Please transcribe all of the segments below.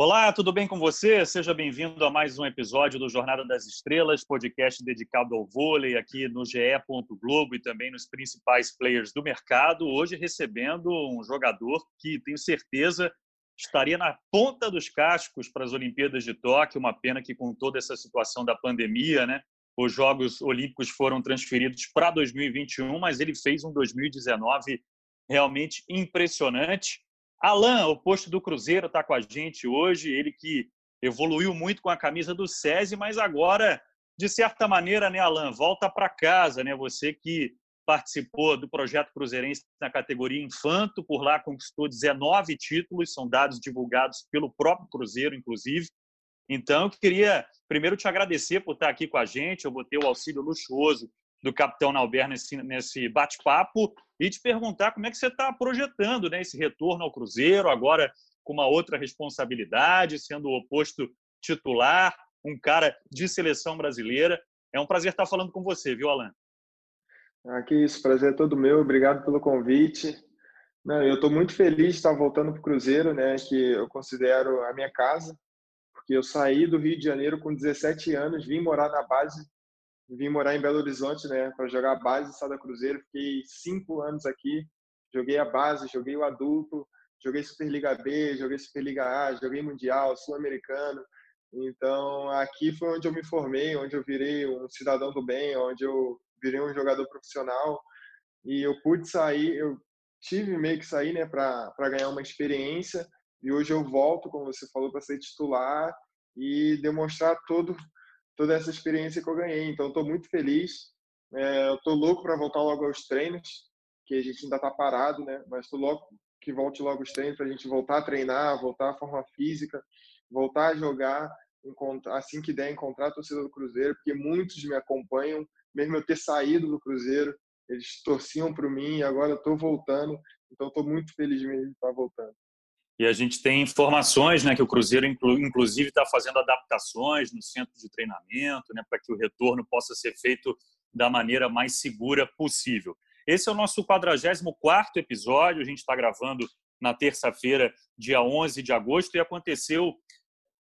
Olá, tudo bem com você? Seja bem-vindo a mais um episódio do Jornada das Estrelas, podcast dedicado ao vôlei aqui no GE. Globo e também nos principais players do mercado. Hoje recebendo um jogador que tenho certeza estaria na ponta dos cascos para as Olimpíadas de Tóquio. Uma pena que com toda essa situação da pandemia, né, os Jogos Olímpicos foram transferidos para 2021, mas ele fez um 2019 realmente impressionante. Alan, o posto do Cruzeiro, está com a gente hoje. Ele que evoluiu muito com a camisa do SESI, mas agora, de certa maneira, né, Alan, volta para casa, né? Você que participou do projeto Cruzeirense na categoria Infanto, por lá conquistou 19 títulos, são dados divulgados pelo próprio Cruzeiro, inclusive. Então, eu queria primeiro te agradecer por estar aqui com a gente. Eu botei o auxílio luxuoso do capitão Nauber nesse, nesse bate-papo e te perguntar como é que você está projetando né, esse retorno ao Cruzeiro, agora com uma outra responsabilidade, sendo o oposto titular, um cara de seleção brasileira. É um prazer estar falando com você, viu, Alan? Ah, que isso, prazer é todo meu. Obrigado pelo convite. Não, eu estou muito feliz de estar voltando para o Cruzeiro, né, que eu considero a minha casa, porque eu saí do Rio de Janeiro com 17 anos, vim morar na base vim morar em Belo Horizonte, né, para jogar a base do Sada Cruzeiro. Fiquei cinco anos aqui, joguei a base, joguei o adulto, joguei Superliga B, joguei Superliga A, joguei Mundial, Sul-Americano. Então, aqui foi onde eu me formei, onde eu virei um cidadão do bem, onde eu virei um jogador profissional. E eu pude sair, eu tive meio que sair, né, para ganhar uma experiência. E hoje eu volto, como você falou, para ser titular e demonstrar todo toda essa experiência que eu ganhei. Então, estou muito feliz. É, estou louco para voltar logo aos treinos, que a gente ainda está parado, né? Mas estou louco que volte logo os treinos para a gente voltar a treinar, voltar à forma física, voltar a jogar, assim que der, encontrar a torcida do Cruzeiro, porque muitos me acompanham, mesmo eu ter saído do Cruzeiro, eles torciam para mim e agora estou voltando. Então, estou muito feliz mesmo de estar voltando. E a gente tem informações né, que o Cruzeiro, inclusive, está fazendo adaptações no centro de treinamento né, para que o retorno possa ser feito da maneira mais segura possível. Esse é o nosso 44 episódio. A gente está gravando na terça-feira, dia 11 de agosto, e aconteceu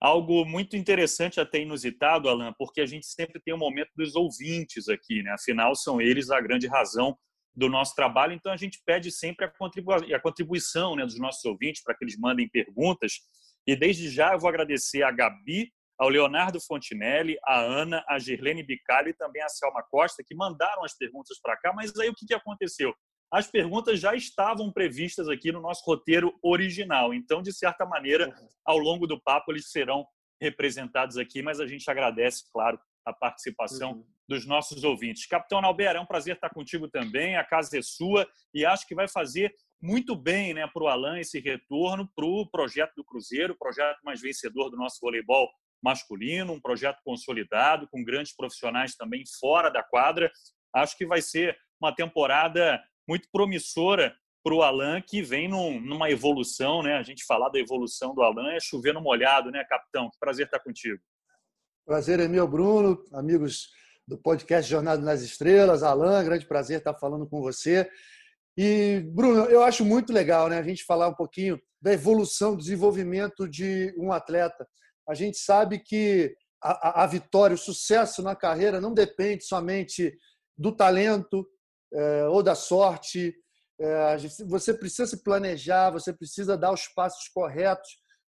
algo muito interessante, até inusitado, Alan, porque a gente sempre tem o um momento dos ouvintes aqui, né? Afinal, são eles a grande razão do nosso trabalho. Então, a gente pede sempre a, contribu a contribuição né, dos nossos ouvintes para que eles mandem perguntas. E desde já eu vou agradecer a Gabi, ao Leonardo Fontinelli, a Ana, a Gerlene Bicalho e também a Selma Costa, que mandaram as perguntas para cá. Mas aí o que, que aconteceu? As perguntas já estavam previstas aqui no nosso roteiro original. Então, de certa maneira, ao longo do papo, eles serão representados aqui, mas a gente agradece, claro, a participação uhum. Dos nossos ouvintes. Capitão Nalber, é um prazer estar contigo também. A casa é sua e acho que vai fazer muito bem né, para o Alan esse retorno para o projeto do Cruzeiro, projeto mais vencedor do nosso voleibol masculino, um projeto consolidado, com grandes profissionais também fora da quadra. Acho que vai ser uma temporada muito promissora para o Alan, que vem num, numa evolução, né? A gente falar da evolução do Alan é chover no molhado, né, capitão? Que prazer estar contigo. Prazer é meu, Bruno, amigos do podcast Jornada nas Estrelas, Alain, grande prazer estar falando com você. E, Bruno, eu acho muito legal né, a gente falar um pouquinho da evolução, desenvolvimento de um atleta. A gente sabe que a, a, a vitória, o sucesso na carreira não depende somente do talento é, ou da sorte. É, você precisa se planejar, você precisa dar os passos corretos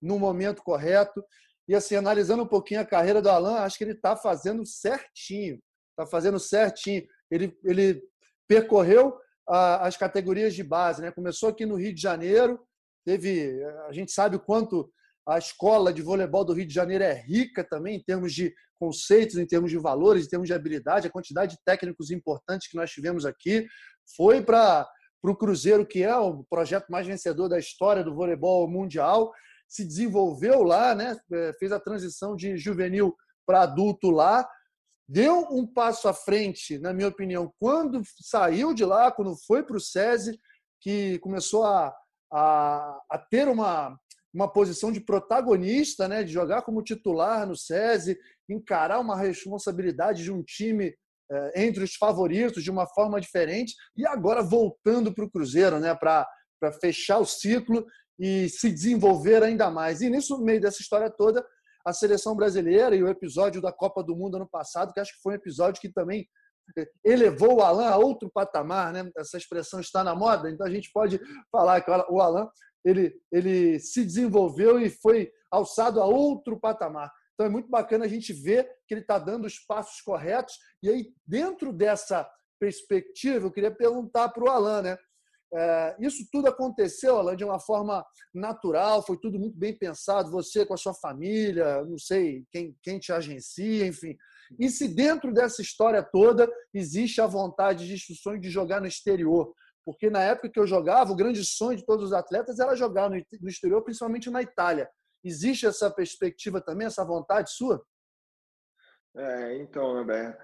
no momento correto. E assim, analisando um pouquinho a carreira do Alan, acho que ele está fazendo certinho. Está fazendo certinho. Ele, ele percorreu a, as categorias de base, né? Começou aqui no Rio de Janeiro, teve. A gente sabe o quanto a escola de voleibol do Rio de Janeiro é rica também em termos de conceitos, em termos de valores, em termos de habilidade, a quantidade de técnicos importantes que nós tivemos aqui. Foi para o Cruzeiro, que é o projeto mais vencedor da história do voleibol mundial, se desenvolveu lá, né? É, fez a transição de juvenil para adulto lá, deu um passo à frente, na minha opinião, quando saiu de lá, quando foi para o SESI, que começou a, a, a, ter uma, uma posição de protagonista, né? de jogar como titular no SESI, encarar uma responsabilidade de um time é, entre os favoritos de uma forma diferente, e agora voltando para o Cruzeiro, né? para fechar o ciclo e se desenvolver ainda mais. E nisso, no meio dessa história toda, a seleção brasileira e o episódio da Copa do Mundo ano passado, que acho que foi um episódio que também eh, elevou o Alan a outro patamar, né? Essa expressão está na moda, então a gente pode falar que o Alan ele, ele se desenvolveu e foi alçado a outro patamar. Então é muito bacana a gente ver que ele está dando os passos corretos. E aí, dentro dessa perspectiva, eu queria perguntar para o Alan, né? É, isso tudo aconteceu, Alan, de uma forma natural, foi tudo muito bem pensado, você com a sua família, não sei quem, quem te agencia, enfim. E se dentro dessa história toda existe a vontade de instruções de jogar no exterior? Porque na época que eu jogava, o grande sonho de todos os atletas era jogar no exterior, principalmente na Itália. Existe essa perspectiva também, essa vontade sua? É, então, Roberto,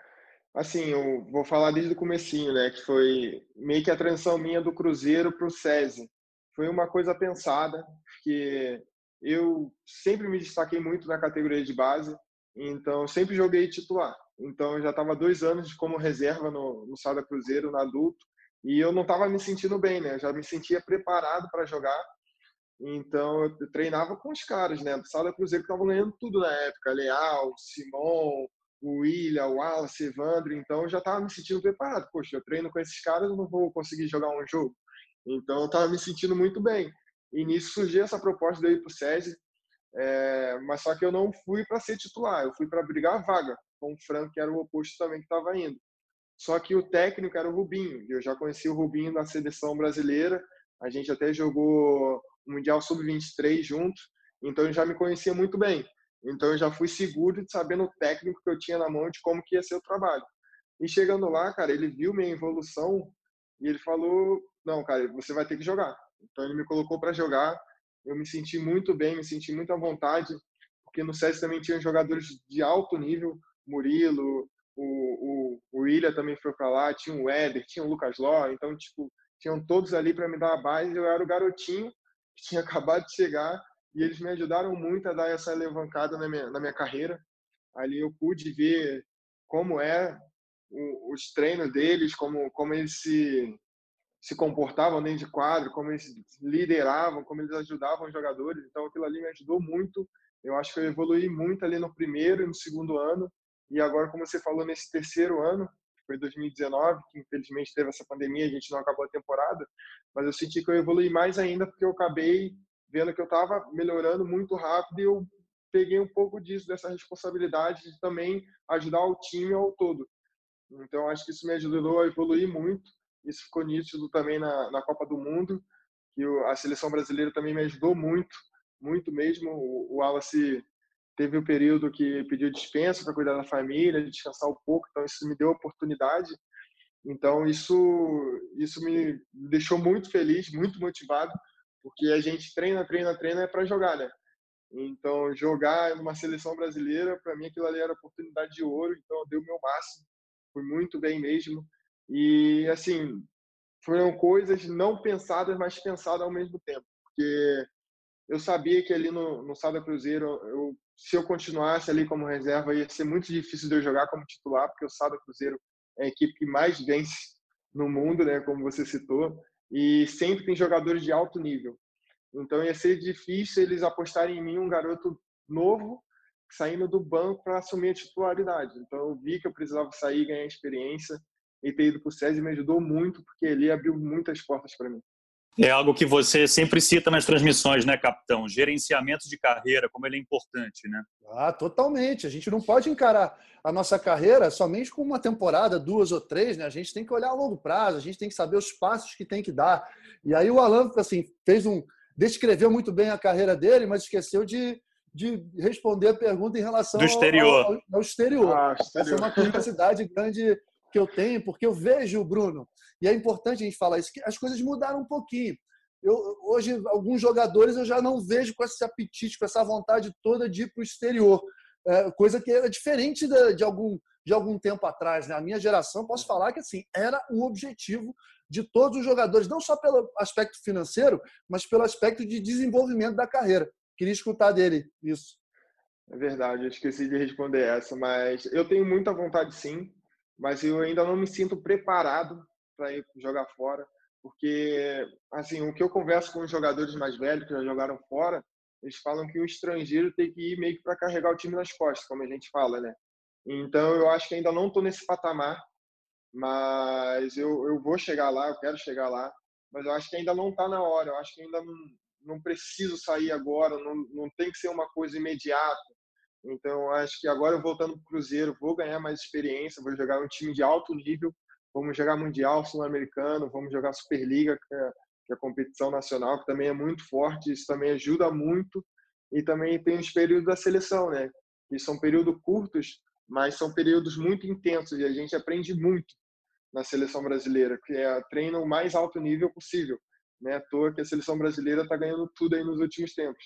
assim, eu vou falar desde o comecinho, né, que foi meio que a transição minha do Cruzeiro para o SESI. Foi uma coisa pensada, porque eu sempre me destaquei muito na categoria de base, então sempre joguei titular. Então já estava dois anos como reserva no, no Sada Cruzeiro, no adulto, e eu não estava me sentindo bem, né? Eu já me sentia preparado para jogar. Então eu treinava com os caras, né? Do Sada Cruzeiro que estavam ganhando tudo na época, Leal, Simon, o William, o Wallace, Evandro, então eu já estava me sentindo preparado. Poxa, eu treino com esses caras, eu não vou conseguir jogar um jogo. Então eu estava me sentindo muito bem. E nisso surgiu essa proposta de ir para o SESI, é, mas só que eu não fui para ser titular, eu fui para brigar a vaga com o Franco, que era o oposto também que estava indo. Só que o técnico era o Rubinho, eu já conheci o Rubinho na seleção brasileira, a gente até jogou o Mundial Sub-23 junto, então eu já me conhecia muito bem. Então eu já fui seguro de sabendo o técnico que eu tinha na mão de como que ia ser o trabalho. E chegando lá, cara, ele viu minha evolução e ele falou: "Não, cara, você vai ter que jogar". Então ele me colocou para jogar. Eu me senti muito bem, me senti muito à vontade, porque no SES também tinha jogadores de alto nível, Murilo, o, o, o também foi para lá, tinha o Éder, tinha o Lucas Ló, então tipo, tinham todos ali para me dar a base, eu era o garotinho que tinha acabado de chegar e eles me ajudaram muito a dar essa alavancada na minha, na minha carreira. Ali eu pude ver como é o, os treinos deles, como, como eles se, se comportavam dentro de quadro, como eles lideravam, como eles ajudavam os jogadores. Então aquilo ali me ajudou muito. Eu acho que eu evolui muito ali no primeiro e no segundo ano. E agora, como você falou, nesse terceiro ano, que foi 2019, que infelizmente teve essa pandemia, a gente não acabou a temporada, mas eu senti que eu evolui mais ainda porque eu acabei vendo que eu estava melhorando muito rápido e eu peguei um pouco disso, dessa responsabilidade de também ajudar o time ao todo. Então, acho que isso me ajudou a evoluir muito. Isso ficou nítido também na, na Copa do Mundo, que a seleção brasileira também me ajudou muito, muito mesmo. O, o Wallace teve um período que pediu dispensa para cuidar da família, descansar um pouco, então isso me deu oportunidade. Então, isso, isso me deixou muito feliz, muito motivado porque a gente treina, treina, treina é para jogar, né? Então, jogar numa seleção brasileira, para mim aquilo ali era oportunidade de ouro, então eu dei o meu máximo, fui muito bem mesmo. E, assim, foram coisas não pensadas, mas pensadas ao mesmo tempo, porque eu sabia que ali no, no Sada Cruzeiro, eu, se eu continuasse ali como reserva, ia ser muito difícil de eu jogar como titular, porque o Sada Cruzeiro é a equipe que mais vence no mundo, né, como você citou e sempre tem jogadores de alto nível. Então ia ser difícil eles apostarem em mim, um garoto novo, saindo do banco para assumir a titularidade. Então eu vi que eu precisava sair, ganhar experiência e ter ido para o SESI me ajudou muito, porque ele abriu muitas portas para mim. É algo que você sempre cita nas transmissões, né, capitão? Gerenciamento de carreira, como ele é importante, né? Ah, totalmente. A gente não pode encarar a nossa carreira somente com uma temporada, duas ou três, né? A gente tem que olhar a longo prazo, a gente tem que saber os passos que tem que dar. E aí o Alan, assim, fez um. descreveu muito bem a carreira dele, mas esqueceu de, de responder a pergunta em relação Do exterior. Ao, ao, ao exterior. Ah, exterior. Essa é uma curiosidade grande que eu tenho, porque eu vejo, Bruno, e é importante a gente falar isso, que as coisas mudaram um pouquinho. Eu, hoje, alguns jogadores eu já não vejo com esse apetite, com essa vontade toda de ir para o exterior. É, coisa que era diferente de, de, algum, de algum tempo atrás. Né? A minha geração, posso falar que assim era um objetivo de todos os jogadores, não só pelo aspecto financeiro, mas pelo aspecto de desenvolvimento da carreira. Queria escutar dele isso. É verdade, eu esqueci de responder essa, mas eu tenho muita vontade sim mas eu ainda não me sinto preparado para ir jogar fora. porque assim o que eu converso com os jogadores mais velhos que já jogaram fora, eles falam que o estrangeiro tem que ir meio que para carregar o time nas costas, como a gente fala, né? Então eu acho que ainda não estou nesse patamar, mas eu, eu vou chegar lá, eu quero chegar lá, mas eu acho que ainda não está na hora, eu acho que ainda não, não preciso sair agora, não, não tem que ser uma coisa imediata. Então, acho que agora voltando para o Cruzeiro, vou ganhar mais experiência, vou jogar um time de alto nível, vamos jogar Mundial, Sul-Americano, vamos jogar Superliga, que é, que é a competição nacional, que também é muito forte, isso também ajuda muito. E também tem os períodos da seleção, né? Que são períodos curtos, mas são períodos muito intensos e a gente aprende muito na seleção brasileira, que é treino o mais alto nível possível. Né? À toa que a seleção brasileira está ganhando tudo aí nos últimos tempos.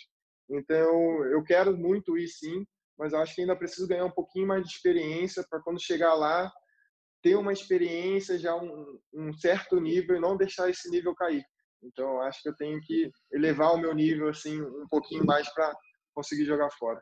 Então, eu quero muito ir sim, mas acho que ainda preciso ganhar um pouquinho mais de experiência para quando chegar lá ter uma experiência já um, um certo nível e não deixar esse nível cair. Então, acho que eu tenho que elevar o meu nível assim um pouquinho mais para conseguir jogar fora.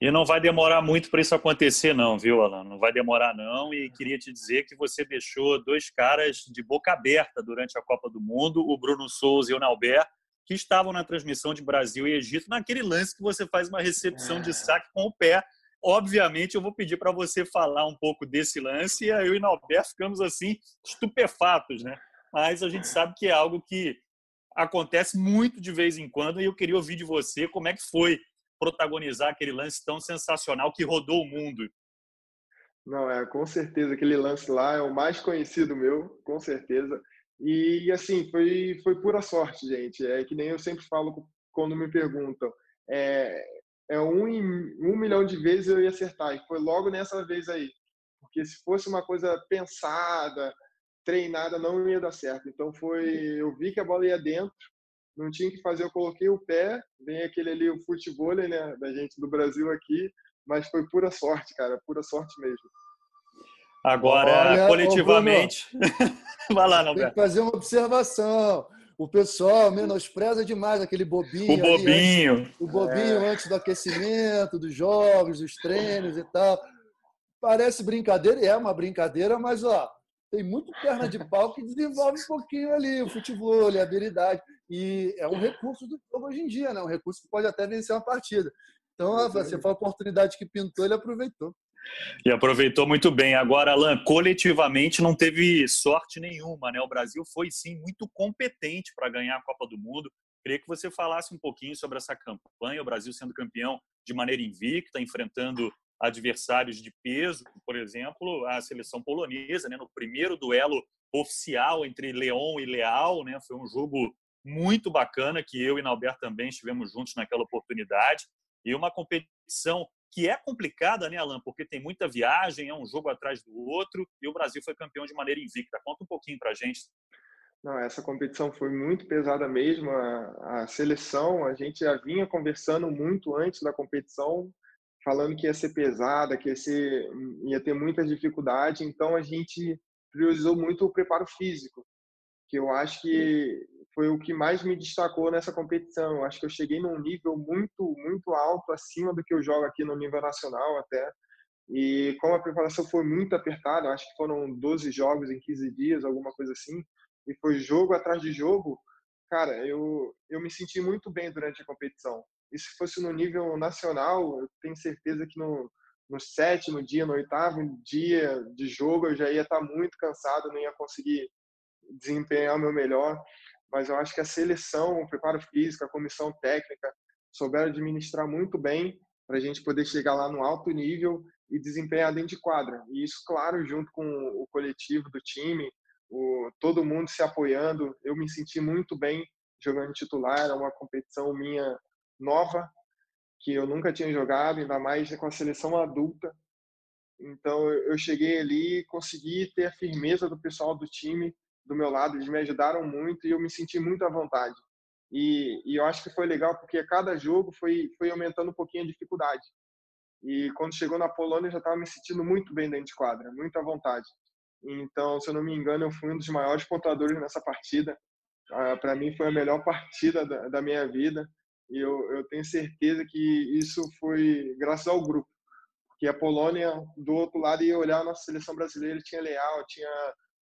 E não vai demorar muito para isso acontecer, não, viu, Alan? Não vai demorar, não. E queria te dizer que você deixou dois caras de boca aberta durante a Copa do Mundo, o Bruno Souza e o Nauber, que estavam na transmissão de Brasil e Egito, naquele lance que você faz uma recepção de é. saque com o pé. Obviamente, eu vou pedir para você falar um pouco desse lance, e eu e o Nauber ficamos assim, estupefatos, né? Mas a gente sabe que é algo que acontece muito de vez em quando, e eu queria ouvir de você como é que foi protagonizar aquele lance tão sensacional que rodou o mundo. Não, é, com certeza aquele lance lá é o mais conhecido meu, com certeza. E assim, foi foi pura sorte, gente. É que nem eu sempre falo quando me perguntam. É, é um, um milhão de vezes eu ia acertar. E foi logo nessa vez aí. Porque se fosse uma coisa pensada, treinada, não ia dar certo. Então foi, eu vi que a bola ia dentro, não tinha que fazer, eu coloquei o pé, vem aquele ali, o futebol, né, da gente do Brasil aqui, mas foi pura sorte, cara, pura sorte mesmo. Agora, Olha, coletivamente. Vai lá, não, Tem que fazer uma observação. O pessoal menospreza demais aquele bobinho. O bobinho. Antes, o bobinho é. antes do aquecimento, dos jogos, dos treinos e tal. Parece brincadeira, e é uma brincadeira, mas ó, tem muito perna de pau que desenvolve um pouquinho ali o futebol, a habilidade. E é um recurso do jogo hoje em dia, né? Um recurso que pode até vencer uma partida. Então, você foi a oportunidade que pintou, ele aproveitou. E aproveitou muito bem. Agora, Alan, coletivamente não teve sorte nenhuma, né? O Brasil foi sim muito competente para ganhar a Copa do Mundo. Queria que você falasse um pouquinho sobre essa campanha, o Brasil sendo campeão de maneira invicta, enfrentando adversários de peso, por exemplo, a seleção polonesa, né, no primeiro duelo oficial entre Leão e Leal, né, foi um jogo muito bacana que eu e Nauber também estivemos juntos naquela oportunidade e uma competição que é complicada, né, Alan, porque tem muita viagem, é um jogo atrás do outro e o Brasil foi campeão de maneira invicta. Conta um pouquinho para a gente. Não, essa competição foi muito pesada mesmo. A, a seleção, a gente já vinha conversando muito antes da competição falando que ia ser pesada, que ia, ser, ia ter muita dificuldade, então a gente priorizou muito o preparo físico, que eu acho que foi o que mais me destacou nessa competição. Eu acho que eu cheguei num nível muito, muito alto, acima do que eu jogo aqui no nível nacional até. E como a preparação foi muito apertada, acho que foram 12 jogos em 15 dias, alguma coisa assim, e foi jogo atrás de jogo, cara, eu, eu me senti muito bem durante a competição. E se fosse no nível nacional, eu tenho certeza que no, no sétimo dia, no oitavo dia de jogo, eu já ia estar muito cansado, não ia conseguir desempenhar o meu melhor. Mas eu acho que a seleção, o preparo físico, a comissão técnica souberam administrar muito bem para a gente poder chegar lá no alto nível e desempenhar dentro de quadra. E isso, claro, junto com o coletivo do time, o, todo mundo se apoiando. Eu me senti muito bem jogando titular, era uma competição minha nova, que eu nunca tinha jogado, ainda mais com a seleção adulta. Então eu cheguei ali, consegui ter a firmeza do pessoal do time do meu lado, eles me ajudaram muito e eu me senti muito à vontade. E, e eu acho que foi legal porque a cada jogo foi foi aumentando um pouquinho a dificuldade. E quando chegou na Polônia eu já estava me sentindo muito bem dentro de quadra, muito à vontade. Então, se eu não me engano, eu fui um dos maiores pontuadores nessa partida. Ah, Para mim foi a melhor partida da, da minha vida. E eu, eu tenho certeza que isso foi graças ao grupo. Porque a Polônia, do outro lado, ia olhar a nossa seleção brasileira, tinha Leal, tinha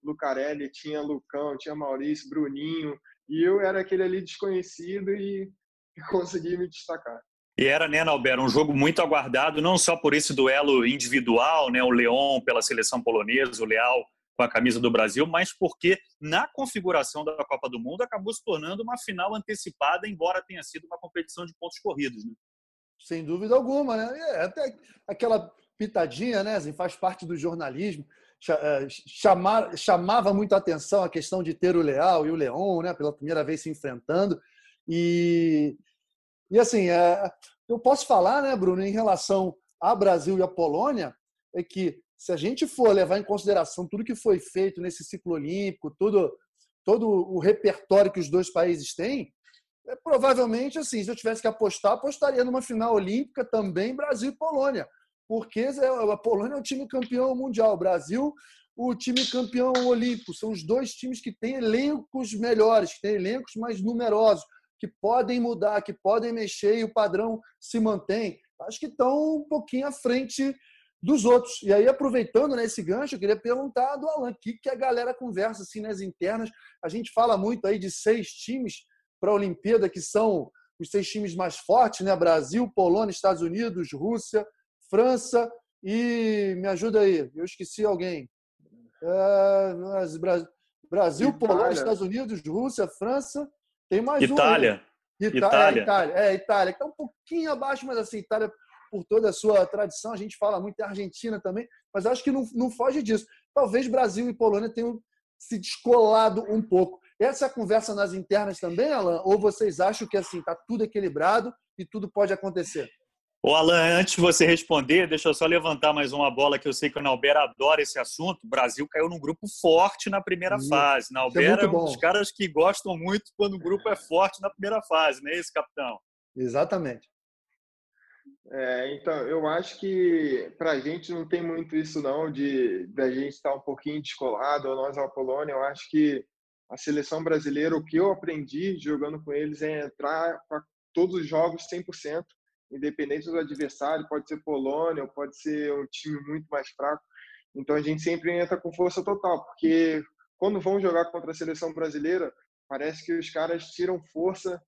Lucarelli, tinha Lucão, tinha Maurício, Bruninho, e eu era aquele ali desconhecido e consegui me destacar. E era, né, Nalber, um jogo muito aguardado, não só por esse duelo individual, né, o Leão pela seleção polonesa, o Leal com a camisa do Brasil, mas porque na configuração da Copa do Mundo acabou se tornando uma final antecipada, embora tenha sido uma competição de pontos corridos. Né? Sem dúvida alguma, né? É, até aquela pitadinha, né, assim, faz parte do jornalismo. É, chamar, chamava muito a atenção a questão de ter o Leal e o Leão, né, pela primeira vez se enfrentando. E, e assim, é, eu posso falar, né, Bruno, em relação a Brasil e a Polônia, é que se a gente for levar em consideração tudo que foi feito nesse ciclo olímpico, todo, todo o repertório que os dois países têm, é, provavelmente, assim, se eu tivesse que apostar, apostaria numa final olímpica também Brasil e Polônia, porque a Polônia é o time campeão mundial, o Brasil o time campeão olímpico. São os dois times que têm elencos melhores, que têm elencos mais numerosos, que podem mudar, que podem mexer e o padrão se mantém. Acho que estão um pouquinho à frente dos outros. E aí, aproveitando né, esse gancho, eu queria perguntar do Alan, o que, que a galera conversa assim nas internas? A gente fala muito aí de seis times para a Olimpíada, que são os seis times mais fortes, né? Brasil, Polônia, Estados Unidos, Rússia, França e me ajuda aí, eu esqueci alguém. É, Brasil, Itália. Polônia, Estados Unidos, Rússia, França tem mais Itália. um. Itália. Itália. É, Itália. É, Itália, que está um pouquinho abaixo, mas assim, Itália, por toda a sua tradição, a gente fala muito da Argentina também, mas acho que não, não foge disso. Talvez Brasil e Polônia tenham se descolado um pouco. Essa é a conversa nas internas também, Alan? Ou vocês acham que assim está tudo equilibrado e tudo pode acontecer? Ô Alan, antes de você responder, deixa eu só levantar mais uma bola que eu sei que o Nauber adora esse assunto. O Brasil caiu num grupo forte na primeira hum, fase. Nauber é, é um dos caras que gostam muito quando o grupo é forte na primeira fase, não é isso, capitão? Exatamente. É, então, eu acho que para a gente não tem muito isso não, de da gente estar um pouquinho descolado, ou nós, a Polônia, eu acho que a seleção brasileira, o que eu aprendi jogando com eles é entrar para todos os jogos 100%, independente do adversário, pode ser Polônia, pode ser um time muito mais fraco. Então a gente sempre entra com força total, porque quando vão jogar contra a seleção brasileira, parece que os caras tiram força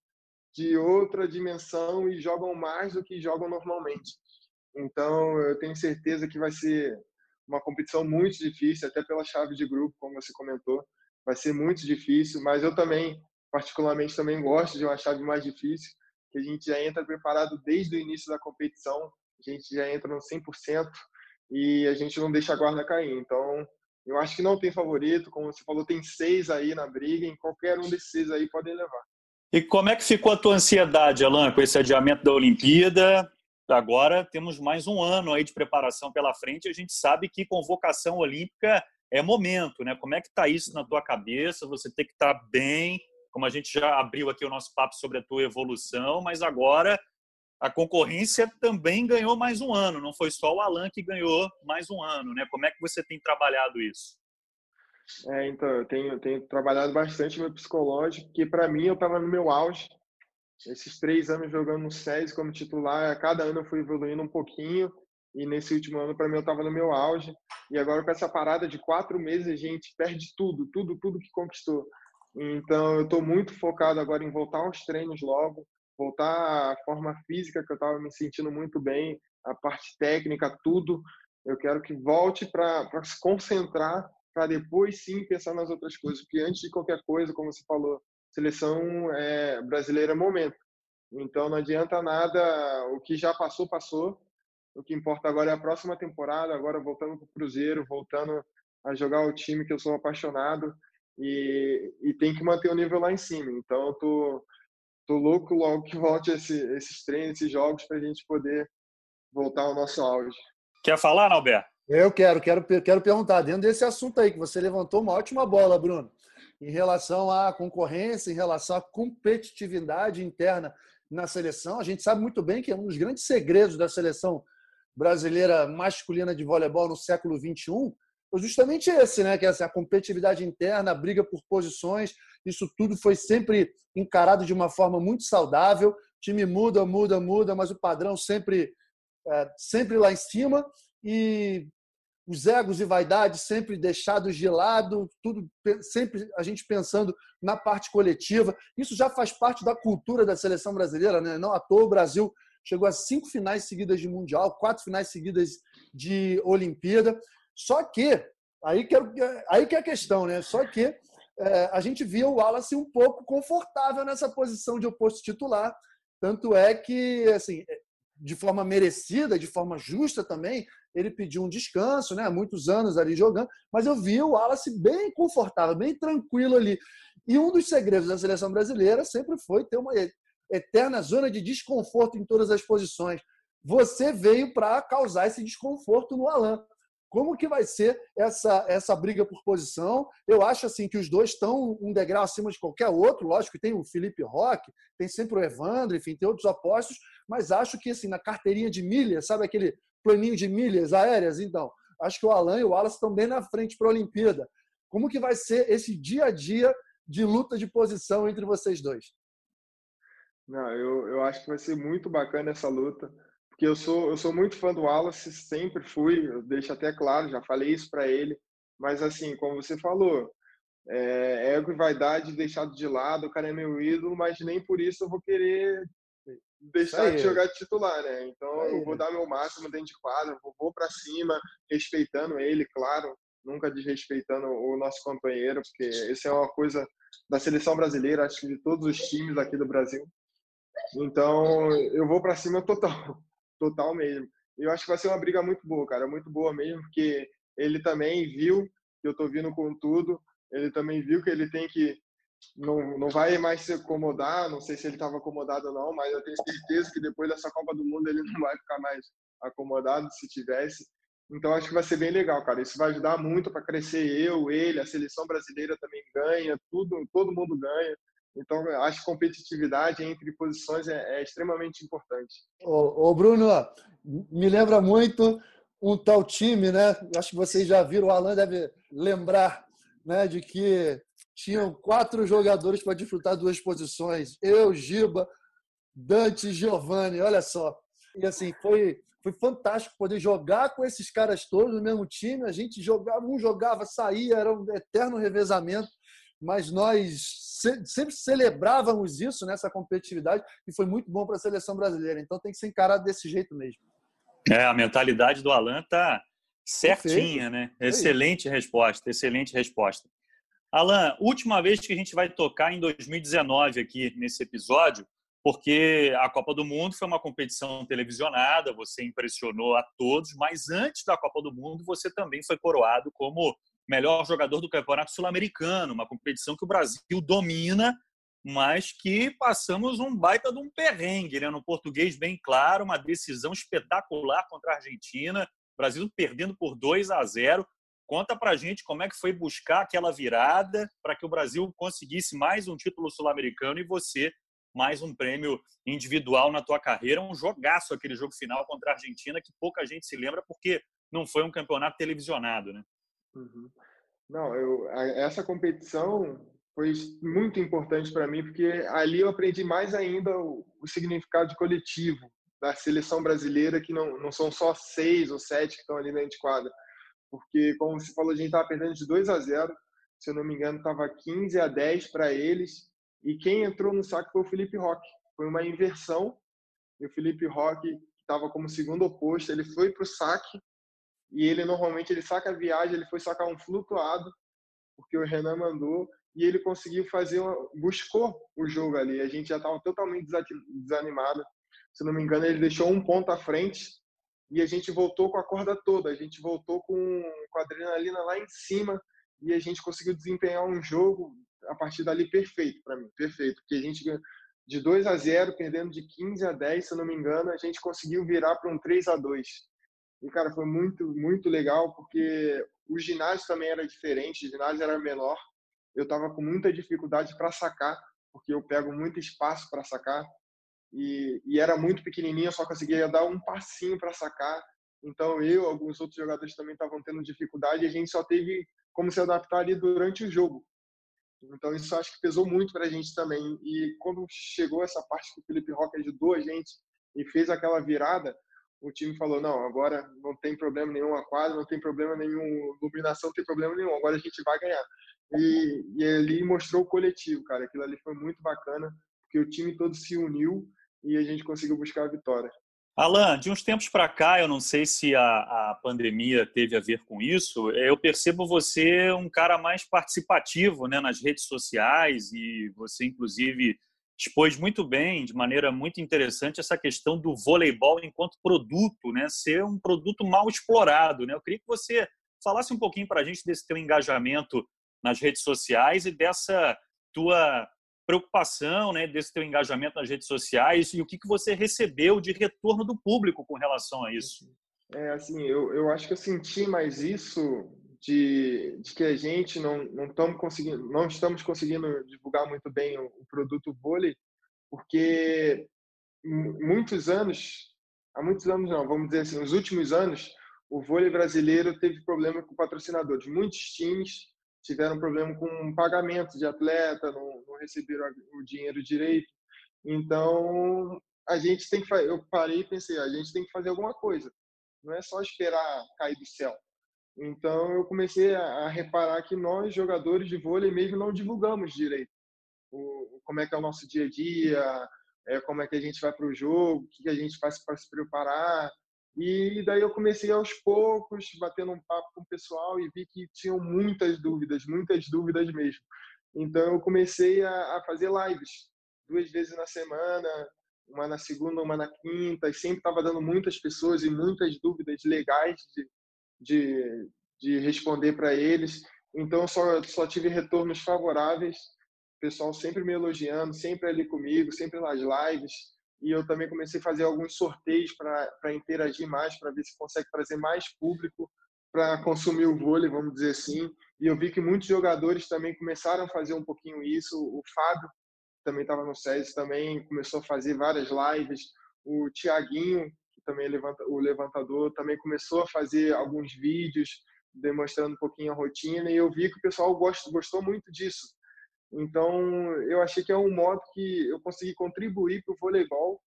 de outra dimensão e jogam mais do que jogam normalmente. Então eu tenho certeza que vai ser uma competição muito difícil, até pela chave de grupo, como você comentou, vai ser muito difícil, mas eu também particularmente também gosto de uma chave mais difícil, que a gente já entra preparado desde o início da competição, a gente já entra no 100% e a gente não deixa a guarda cair. Então, eu acho que não tem favorito, como você falou, tem seis aí na briga, em qualquer um desses seis aí podem levar. E como é que ficou a tua ansiedade, Alan, com esse adiamento da Olimpíada? Agora temos mais um ano aí de preparação pela frente. A gente sabe que convocação olímpica é momento, né? Como é que está isso na tua cabeça? Você tem que estar tá bem, como a gente já abriu aqui o nosso papo sobre a tua evolução, mas agora a concorrência também ganhou mais um ano, não foi só o Alan que ganhou mais um ano, né? Como é que você tem trabalhado isso? É, então, eu tenho, tenho trabalhado bastante meu psicológico, porque para mim eu estava no meu auge. Esses três anos jogando no SES como titular, a cada ano eu fui evoluindo um pouquinho, e nesse último ano para mim eu estava no meu auge. E agora com essa parada de quatro meses a gente perde tudo, tudo, tudo que conquistou. Então, eu estou muito focado agora em voltar aos treinos logo, voltar à forma física que eu estava me sentindo muito bem, a parte técnica, tudo. Eu quero que volte para se concentrar, para depois sim pensar nas outras coisas. Porque antes de qualquer coisa, como você falou, seleção é, brasileira é momento. Então, não adianta nada, o que já passou, passou. O que importa agora é a próxima temporada, agora voltando para o Cruzeiro, voltando a jogar o time que eu sou apaixonado e, e tem que manter o nível lá em cima. Então, eu tô, tô louco logo que volte esse, esses treinos, esses jogos, para a gente poder voltar ao nosso auge. Quer falar, Alberto? Eu quero, quero, quero perguntar, dentro desse assunto aí, que você levantou uma ótima bola, Bruno, em relação à concorrência, em relação à competitividade interna na seleção. A gente sabe muito bem que é um dos grandes segredos da seleção brasileira masculina de voleibol no século XXI justamente esse, né? Que é assim, a competitividade interna, a briga por posições, isso tudo foi sempre encarado de uma forma muito saudável. O time muda, muda, muda, mas o padrão sempre, é, sempre lá em cima. E os egos e vaidades sempre deixados de lado, tudo sempre a gente pensando na parte coletiva. Isso já faz parte da cultura da seleção brasileira, né? Não à toa o Brasil chegou a cinco finais seguidas de mundial, quatro finais seguidas de Olimpíada. Só que aí que é, aí que é a questão, né? Só que é, a gente via o Wallace um pouco confortável nessa posição de oposto titular. Tanto é que, assim, de forma merecida, de forma justa também, ele pediu um descanso, né? Muitos anos ali jogando, mas eu vi o Wallace bem confortável, bem tranquilo ali. E um dos segredos da seleção brasileira sempre foi ter uma eterna zona de desconforto em todas as posições. Você veio para causar esse desconforto no Alan. Como que vai ser essa, essa briga por posição? Eu acho assim que os dois estão um degrau acima de qualquer outro. Lógico que tem o Felipe Roque, tem sempre o Evandro, enfim, tem outros apostos, mas acho que assim, na carteirinha de milhas, sabe aquele planinho de milhas aéreas? Então, acho que o Alan e o Wallace estão bem na frente para a Olimpíada. Como que vai ser esse dia a dia de luta de posição entre vocês dois? Não, eu, eu acho que vai ser muito bacana essa luta porque eu sou, eu sou muito fã do Wallace, sempre fui, eu deixo até claro, já falei isso para ele, mas assim, como você falou, é, ego e vaidade deixado de lado, o cara é meu ídolo, mas nem por isso eu vou querer deixar de jogar de titular, né? Então eu vou dar meu máximo dentro de quadra, vou, vou para cima, respeitando ele, claro, nunca desrespeitando o nosso companheiro, porque isso é uma coisa da seleção brasileira, acho que de todos os times aqui do Brasil. Então eu vou para cima total total mesmo. E eu acho que vai ser uma briga muito boa, cara, muito boa mesmo, porque ele também viu que eu tô vindo com tudo, ele também viu que ele tem que não, não vai mais se acomodar, não sei se ele estava acomodado ou não, mas eu tenho certeza que depois dessa Copa do Mundo ele não vai ficar mais acomodado se tivesse. Então acho que vai ser bem legal, cara. Isso vai ajudar muito para crescer eu, ele, a seleção brasileira também ganha, tudo, todo mundo ganha. Então, acho que competitividade entre posições é, é extremamente importante. Ô, ô, Bruno, me lembra muito um tal time, né? Acho que vocês já viram, o Alan deve lembrar, né, de que tinham quatro jogadores para disputar duas posições. Eu, Giba, Dante e Giovanni, olha só. E assim, foi, foi fantástico poder jogar com esses caras todos no mesmo time. A gente jogava, um jogava, saía, era um eterno revezamento mas nós sempre celebrávamos isso nessa competitividade e foi muito bom para a seleção brasileira. Então tem que ser encarado desse jeito mesmo. É, a mentalidade do Alan tá certinha, Perfeito. né? Excelente resposta, excelente resposta. Alan, última vez que a gente vai tocar em 2019 aqui nesse episódio, porque a Copa do Mundo foi uma competição televisionada, você impressionou a todos, mas antes da Copa do Mundo você também foi coroado como melhor jogador do Campeonato Sul-Americano, uma competição que o Brasil domina, mas que passamos um baita de um perrengue, né? no português bem claro, uma decisão espetacular contra a Argentina, Brasil perdendo por 2 a 0. Conta pra gente como é que foi buscar aquela virada para que o Brasil conseguisse mais um título sul-americano e você mais um prêmio individual na tua carreira, um jogaço aquele jogo final contra a Argentina que pouca gente se lembra porque não foi um campeonato televisionado, né? Uhum. Não, eu, essa competição foi muito importante para mim, porque ali eu aprendi mais ainda o, o, significado de coletivo da seleção brasileira, que não, não são só seis ou sete que estão ali dentro de quadra. Porque, como você falou, a gente estava perdendo de 2 a 0, se eu não me engano, estava 15 a 10 para eles, e quem entrou no saque foi o Felipe Roque. Foi uma inversão, e o Felipe Roque, que estava como segundo oposto, ele foi para o saque, e ele normalmente ele saca a viagem, ele foi sacar um flutuado, porque o Renan mandou, e ele conseguiu fazer, uma, buscou o jogo ali. A gente já estava totalmente desanimado. Se não me engano, ele deixou um ponto à frente e a gente voltou com a corda toda. A gente voltou com, com a adrenalina lá em cima e a gente conseguiu desempenhar um jogo a partir dali perfeito para mim, perfeito. Porque a gente de 2 a 0, perdendo de 15 a 10, se não me engano, a gente conseguiu virar para um 3 a 2. E, cara, foi muito, muito legal, porque o ginásio também era diferente, o ginásio era menor. Eu estava com muita dificuldade para sacar, porque eu pego muito espaço para sacar. E, e, era muito pequenininho, eu só conseguia dar um passinho para sacar. Então, eu, alguns outros jogadores também estavam tendo dificuldade e a gente só teve como se adaptar ali durante o jogo. Então, isso acho que pesou muito para a gente também. E quando chegou essa parte que o Felipe Roque ajudou a gente e fez aquela virada, o time falou, não, agora não tem problema nenhum a quadra, não tem problema nenhum, iluminação não tem problema nenhum, agora a gente vai ganhar. E, e ali mostrou o coletivo, cara, aquilo ali foi muito bacana, porque o time todo se uniu e a gente conseguiu buscar a vitória. Alan, de uns tempos para cá, eu não sei se a, a, pandemia teve a ver com isso, eu percebo você um cara mais participativo né, nas redes sociais e você, inclusive, expôs muito bem, de maneira muito interessante, essa questão do voleibol enquanto produto, né, ser um produto mal explorado. Né? Eu queria que você falasse um pouquinho para a gente desse teu engajamento nas redes sociais e dessa tua preocupação, né, desse teu engajamento nas redes sociais e o que, que você recebeu de retorno do público com relação a isso? É, assim, eu, eu acho que eu senti mais isso de, de que a gente não, não, estamos conseguindo, não estamos conseguindo divulgar muito bem o, o produto vôlei, porque muitos anos, há muitos anos não, vamos dizer assim, nos últimos anos, o vôlei brasileiro teve problema com patrocinadores. Muitos times tiveram problema com pagamento de atleta, não, não receberam o dinheiro direito. Então, a gente tem que eu parei e pensei, a gente tem que fazer alguma coisa. Não é só esperar cair do céu. Então, eu comecei a, reparar que nós, jogadores de vôlei, mesmo não divulgamos direito o, como é que é o nosso dia a dia, é, como é que a gente vai para o jogo, o que, a gente faz para se preparar. E daí eu comecei aos poucos, batendo um papo com o pessoal e vi que tinham muitas dúvidas, muitas dúvidas mesmo. Então eu comecei a, a fazer lives duas vezes na semana, uma na segunda, uma na quinta, e sempre estava dando muitas pessoas e muitas dúvidas legais de, de, de responder para eles. Então só, só tive retornos favoráveis, o pessoal sempre me elogiando, sempre ali comigo, sempre nas lives e eu também comecei a fazer alguns sorteios para interagir mais, para ver se consegue trazer mais público para consumir o vôlei, vamos dizer assim. E eu vi que muitos jogadores também começaram a fazer um pouquinho isso. O Fábio também estava no SESI, também começou a fazer várias lives. O Tiaguinho, também levanta, o levantador, também começou a fazer alguns vídeos demonstrando um pouquinho a rotina. E eu vi que o pessoal gostou, gostou muito disso. Então, eu achei que é um modo que eu consegui contribuir para o voleibol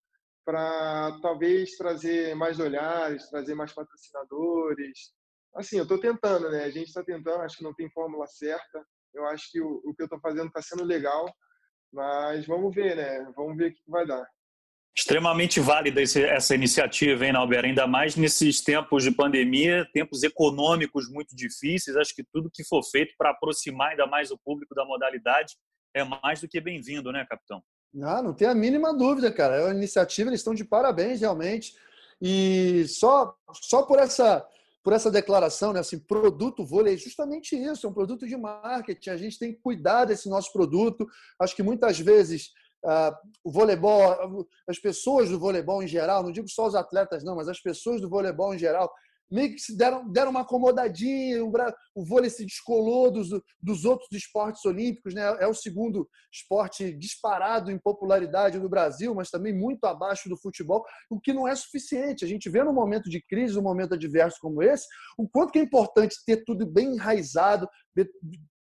para talvez trazer mais olhares, trazer mais patrocinadores. Assim, eu estou tentando, né? A gente está tentando, acho que não tem fórmula certa. Eu acho que o, o que eu estou fazendo está sendo legal, mas vamos ver, né? Vamos ver o que vai dar. Extremamente válida essa iniciativa, hein, Nauber? Ainda mais nesses tempos de pandemia, tempos econômicos muito difíceis. Acho que tudo que for feito para aproximar ainda mais o público da modalidade é mais do que bem-vindo, né, capitão? Ah, não tem a mínima dúvida, cara. É uma iniciativa, eles estão de parabéns, realmente. E só, só por essa por essa declaração, né, assim, produto vôlei, é justamente isso, é um produto de marketing. A gente tem que cuidar desse nosso produto. Acho que muitas vezes o voleibol, as pessoas do voleibol em geral, não digo só os atletas, não, mas as pessoas do voleibol em geral, meio que se deram, deram uma acomodadinha, o, o vôlei se descolou dos, dos outros esportes olímpicos, né? é o segundo esporte disparado em popularidade no Brasil, mas também muito abaixo do futebol, o que não é suficiente. A gente vê num momento de crise, num momento adverso como esse, o quanto que é importante ter tudo bem enraizado,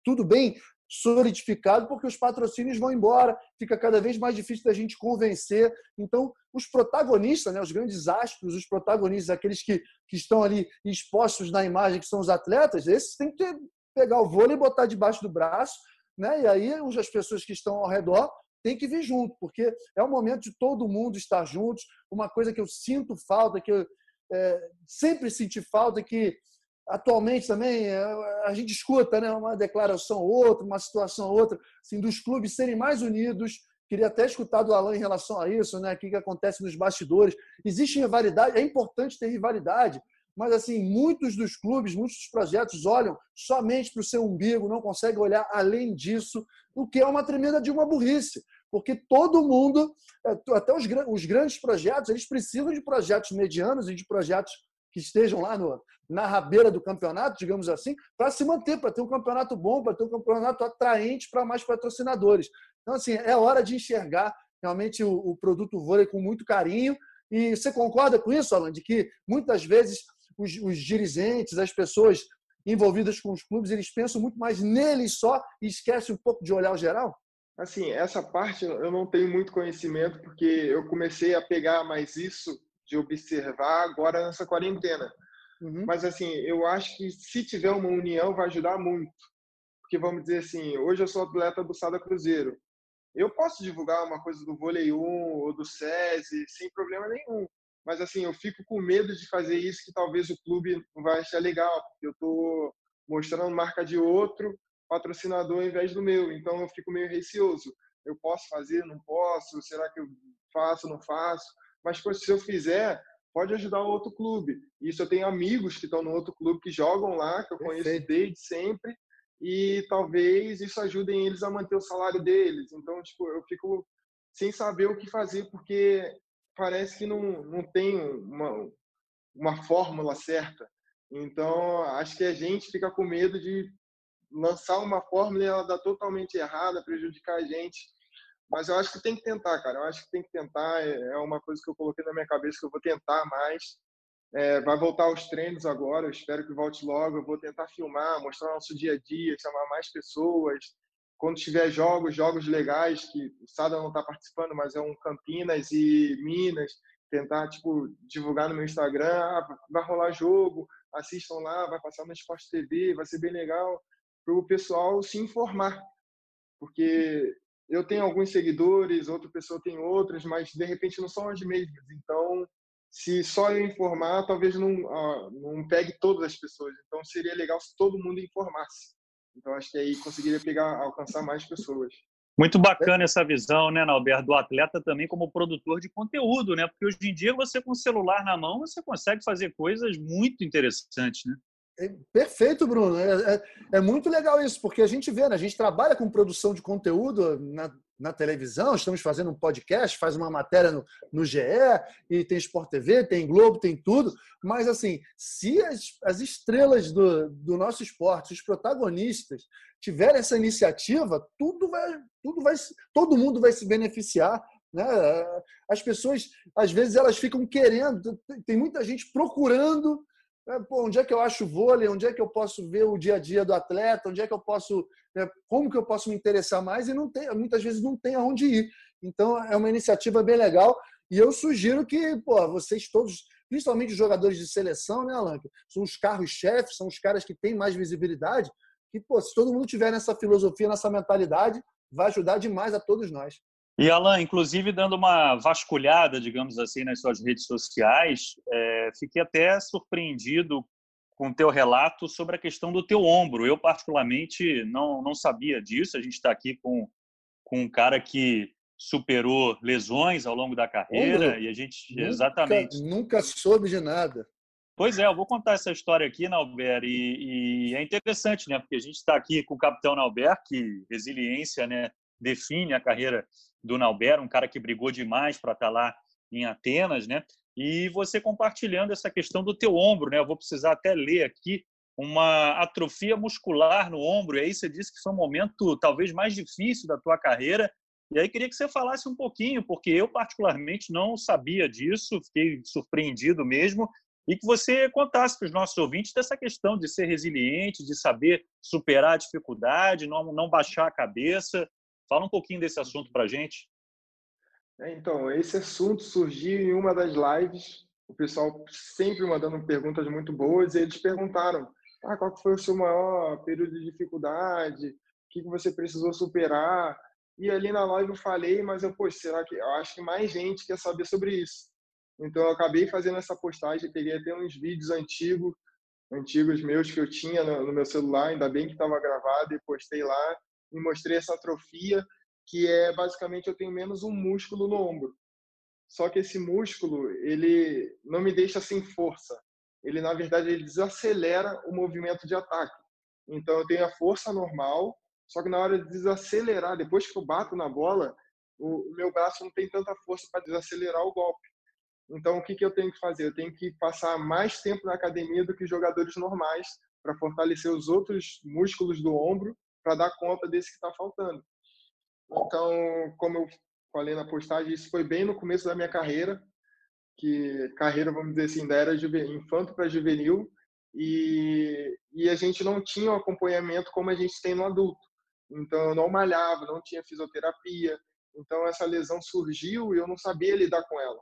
tudo bem solidificado, porque os patrocínios vão embora, fica cada vez mais difícil da gente convencer. Então, os protagonistas, né, os grandes astros, os protagonistas, aqueles que, que estão ali expostos na imagem, que são os atletas, esses têm que pegar o vôlei e botar debaixo do braço, né? e aí as pessoas que estão ao redor têm que vir junto, porque é o momento de todo mundo estar juntos. Uma coisa que eu sinto falta, que eu é, sempre senti falta, que atualmente também é, a gente escuta né, uma declaração ou outra, uma situação ou outra, assim, dos clubes serem mais unidos. Queria até escutar do Alan em relação a isso, né? O que, que acontece nos bastidores. Existe rivalidade, é importante ter rivalidade, mas assim, muitos dos clubes, muitos dos projetos olham somente para o seu umbigo, não conseguem olhar além disso, o que é uma tremenda de uma burrice, porque todo mundo, é, até os, os grandes projetos, eles precisam de projetos medianos e de projetos que estejam lá no, na rabeira do campeonato, digamos assim, para se manter, para ter um campeonato bom, para ter um campeonato atraente para mais patrocinadores. Então, assim, é hora de enxergar realmente o, o produto vôlei com muito carinho. E você concorda com isso, Alan, de que muitas vezes os, os dirigentes, as pessoas envolvidas com os clubes, eles pensam muito mais neles só e esquecem um pouco de olhar o geral? Assim, essa parte eu não tenho muito conhecimento, porque eu comecei a pegar mais isso de observar agora nessa quarentena. Uhum. Mas, assim, eu acho que se tiver uma união, vai ajudar muito. Porque, vamos dizer assim, hoje eu sou atleta do Sada Cruzeiro. Eu posso divulgar uma coisa do vôlei 1 ou do SESI sem problema nenhum. Mas, assim, eu fico com medo de fazer isso que talvez o clube não vai achar legal. Porque eu estou mostrando marca de outro patrocinador ao invés do meu. Então, eu fico meio receoso. Eu posso fazer, não posso? Será que eu faço, não faço? Mas, se eu fizer, pode ajudar o outro clube. Isso eu tenho amigos que estão no outro clube que jogam lá, que eu Perfeito. conheço desde sempre, e talvez isso ajude eles a manter o salário deles. Então, tipo, eu fico sem saber o que fazer, porque parece que não, não tem uma, uma fórmula certa. Então, acho que a gente fica com medo de lançar uma fórmula e ela dar totalmente errada, prejudicar a gente. Mas eu acho que tem que tentar, cara. Eu acho que tem que tentar. É, é uma coisa que eu coloquei na minha cabeça que eu vou tentar mais. É, vai voltar aos treinos agora. Eu espero que volte logo. Eu vou tentar filmar, mostrar nosso dia a dia, chamar mais pessoas. Quando tiver jogos, jogos legais que o Sada não está participando, mas é um Campinas e Minas, tentar tipo divulgar no meu Instagram. Ah, vai rolar jogo, assistam lá, vai passar no Esporte TV, vai ser bem legal para o pessoal se informar, porque eu tenho alguns seguidores, outra pessoa tem outras, mas de repente não são as mesmas. Então, se só eu informar, talvez não, uh, não pegue todas as pessoas. Então, seria legal se todo mundo informasse. Então, acho que aí conseguiria pegar, alcançar mais pessoas. Muito bacana essa visão, né, Alberto, do atleta também como produtor de conteúdo, né? Porque hoje em dia você com o celular na mão, você consegue fazer coisas muito interessantes, né? É perfeito, Bruno. É, é, é, muito legal isso, porque a gente vê, né? a gente trabalha com produção de conteúdo na, na televisão, estamos fazendo um podcast, faz uma matéria no, no GE, e tem Sport TV, tem Globo, tem tudo. Mas, assim, se as, as estrelas do, do nosso esporte, os protagonistas, tiverem essa iniciativa, tudo vai, tudo vai, todo mundo vai se beneficiar. Né? As pessoas, às vezes, elas ficam querendo, tem muita gente procurando pô, onde é que eu acho vôlei? Onde é que eu posso ver o dia a dia do atleta? Onde é que eu posso, né, como que eu posso me interessar mais? E não tem, muitas vezes não tem aonde ir. Então é uma iniciativa bem legal e eu sugiro que, pô, vocês todos, principalmente os jogadores de seleção, né, Alan? São os carros-chefes, são os caras que têm mais visibilidade. Que, pô, se todo mundo tiver nessa filosofia, nessa mentalidade, vai ajudar demais a todos nós. E Alan, inclusive dando uma vasculhada, digamos assim, nas suas redes sociais, é, fiquei até surpreendido com o teu relato sobre a questão do teu ombro. Eu particularmente não não sabia disso. A gente está aqui com com um cara que superou lesões ao longo da carreira ombro? e a gente nunca, exatamente nunca soube de nada. Pois é, eu vou contar essa história aqui, Nalber, e, e é interessante, né? Porque a gente está aqui com o capitão Nalber, que resiliência, né? define a carreira do Nauber, um cara que brigou demais para estar tá lá em Atenas, né? E você compartilhando essa questão do teu ombro, né? Eu vou precisar até ler aqui uma atrofia muscular no ombro. E aí você disse que foi um momento talvez mais difícil da tua carreira. E aí queria que você falasse um pouquinho, porque eu particularmente não sabia disso, fiquei surpreendido mesmo, e que você contasse para os nossos ouvintes dessa questão de ser resiliente, de saber superar a dificuldade, não, não baixar a cabeça, Fala um pouquinho desse assunto para a gente. É, então, esse assunto surgiu em uma das lives. O pessoal sempre mandando perguntas muito boas e eles perguntaram: ah, qual foi o seu maior período de dificuldade? O que você precisou superar? E ali na live eu falei, mas eu, poxa, será que eu acho que mais gente quer saber sobre isso? Então eu acabei fazendo essa postagem, peguei até uns vídeos antigos, antigos meus que eu tinha no, no meu celular, ainda bem que estava gravado e postei lá e mostrei essa atrofia, que é basicamente eu tenho menos um músculo no ombro. Só que esse músculo, ele não me deixa sem força. Ele, na verdade, ele desacelera o movimento de ataque. Então, eu tenho a força normal, só que na hora de desacelerar, depois que eu bato na bola, o meu braço não tem tanta força para desacelerar o golpe. Então, o que, que eu tenho que fazer? Eu tenho que passar mais tempo na academia do que jogadores normais para fortalecer os outros músculos do ombro para dar conta desse que está faltando. Então, como eu falei na postagem, isso foi bem no começo da minha carreira, que carreira, vamos dizer assim, ainda era infanto para juvenil, e, e a gente não tinha um acompanhamento como a gente tem no adulto. Então, eu não malhava, não tinha fisioterapia. Então, essa lesão surgiu e eu não sabia lidar com ela.